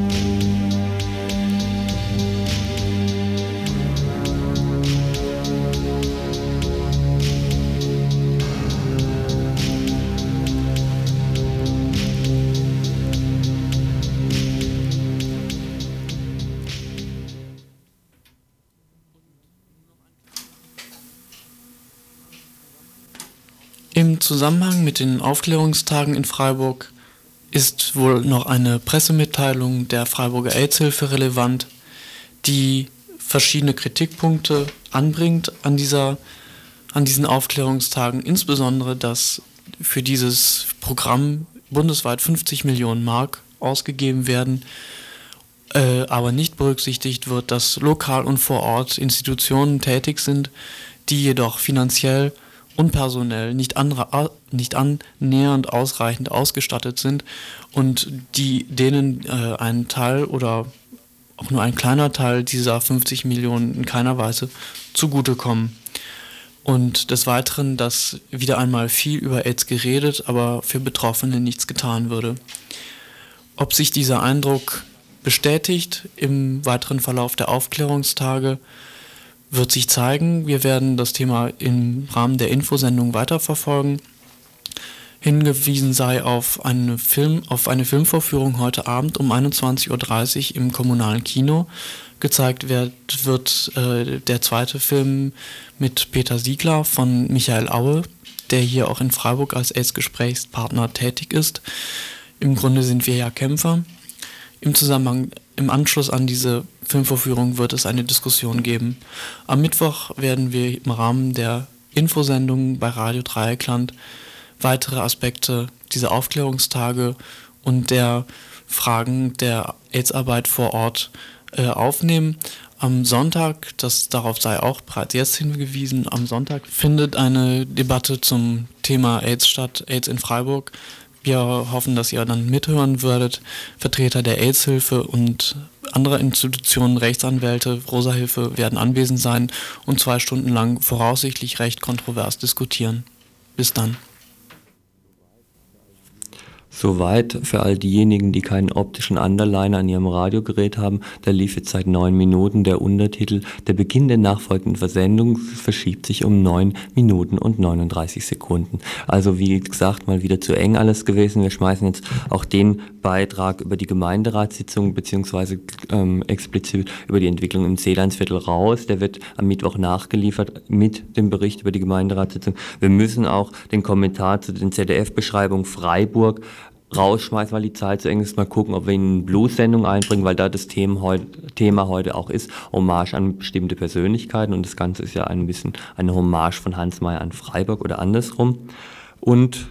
Zusammenhang mit den Aufklärungstagen in Freiburg ist wohl noch eine Pressemitteilung der Freiburger AIDS-Hilfe relevant, die verschiedene Kritikpunkte anbringt an, dieser, an diesen Aufklärungstagen, insbesondere, dass für dieses Programm bundesweit 50 Millionen Mark ausgegeben werden, äh, aber nicht berücksichtigt wird, dass lokal und vor Ort Institutionen tätig sind, die jedoch finanziell und personell nicht, andere, nicht annähernd ausreichend ausgestattet sind und die denen äh, ein Teil oder auch nur ein kleiner Teil dieser 50 Millionen in keiner Weise zugutekommen. Und des Weiteren, dass wieder einmal viel über AIDS geredet, aber für Betroffene nichts getan würde. Ob sich dieser Eindruck bestätigt im weiteren Verlauf der Aufklärungstage, wird sich zeigen. Wir werden das Thema im Rahmen der Infosendung weiterverfolgen. Hingewiesen sei auf eine, Film, auf eine Filmvorführung heute Abend um 21.30 Uhr im kommunalen Kino. Gezeigt wird, wird äh, der zweite Film mit Peter Siegler von Michael Aue, der hier auch in Freiburg als AIDS-Gesprächspartner tätig ist. Im Grunde sind wir ja Kämpfer. Im Zusammenhang, im Anschluss an diese Filmvorführung wird es eine Diskussion geben. Am Mittwoch werden wir im Rahmen der Infosendung bei Radio Dreieckland weitere Aspekte dieser Aufklärungstage und der Fragen der AIDS-Arbeit vor Ort äh, aufnehmen. Am Sonntag, das darauf sei auch bereits jetzt hingewiesen, am Sonntag findet eine Debatte zum Thema AIDS statt, AIDS in Freiburg. Wir hoffen, dass ihr dann mithören würdet. Vertreter der AIDS-Hilfe und anderer Institutionen, Rechtsanwälte, Rosa-Hilfe werden anwesend sein und zwei Stunden lang voraussichtlich recht kontrovers diskutieren. Bis dann. Soweit für all diejenigen, die keinen optischen Underliner an ihrem Radiogerät haben, da lief jetzt seit neun Minuten der Untertitel. Der Beginn der nachfolgenden Versendung verschiebt sich um neun Minuten und 39 Sekunden. Also wie gesagt, mal wieder zu eng alles gewesen. Wir schmeißen jetzt auch den Beitrag über die Gemeinderatssitzung beziehungsweise ähm, explizit über die Entwicklung im Seelandsviertel raus. Der wird am Mittwoch nachgeliefert mit dem Bericht über die Gemeinderatssitzung. Wir müssen auch den Kommentar zu den ZDF-Beschreibungen Freiburg rausschmeißen, weil die Zeit zu eng ist. Mal gucken, ob wir in Blues-Sendung einbringen, weil da das Thema heute, Thema heute auch ist, Hommage an bestimmte Persönlichkeiten und das Ganze ist ja ein bisschen eine Hommage von Hans Mayer an Freiburg oder andersrum. Und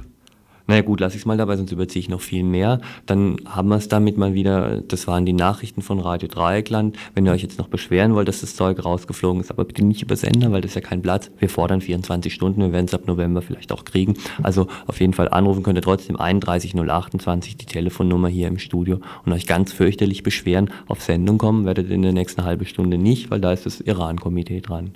naja gut, lasse ich es mal dabei, sonst überziehe ich noch viel mehr. Dann haben wir es damit mal wieder, das waren die Nachrichten von Radio Dreieckland. Wenn ihr euch jetzt noch beschweren wollt, dass das Zeug rausgeflogen ist, aber bitte nicht über Sender, weil das ist ja kein Platz. Wir fordern 24 Stunden, wir werden es ab November vielleicht auch kriegen. Also auf jeden Fall anrufen könnt ihr trotzdem 31 028, die Telefonnummer hier im Studio und euch ganz fürchterlich beschweren. Auf Sendung kommen werdet ihr in der nächsten halben Stunde nicht, weil da ist das Iran-Komitee dran.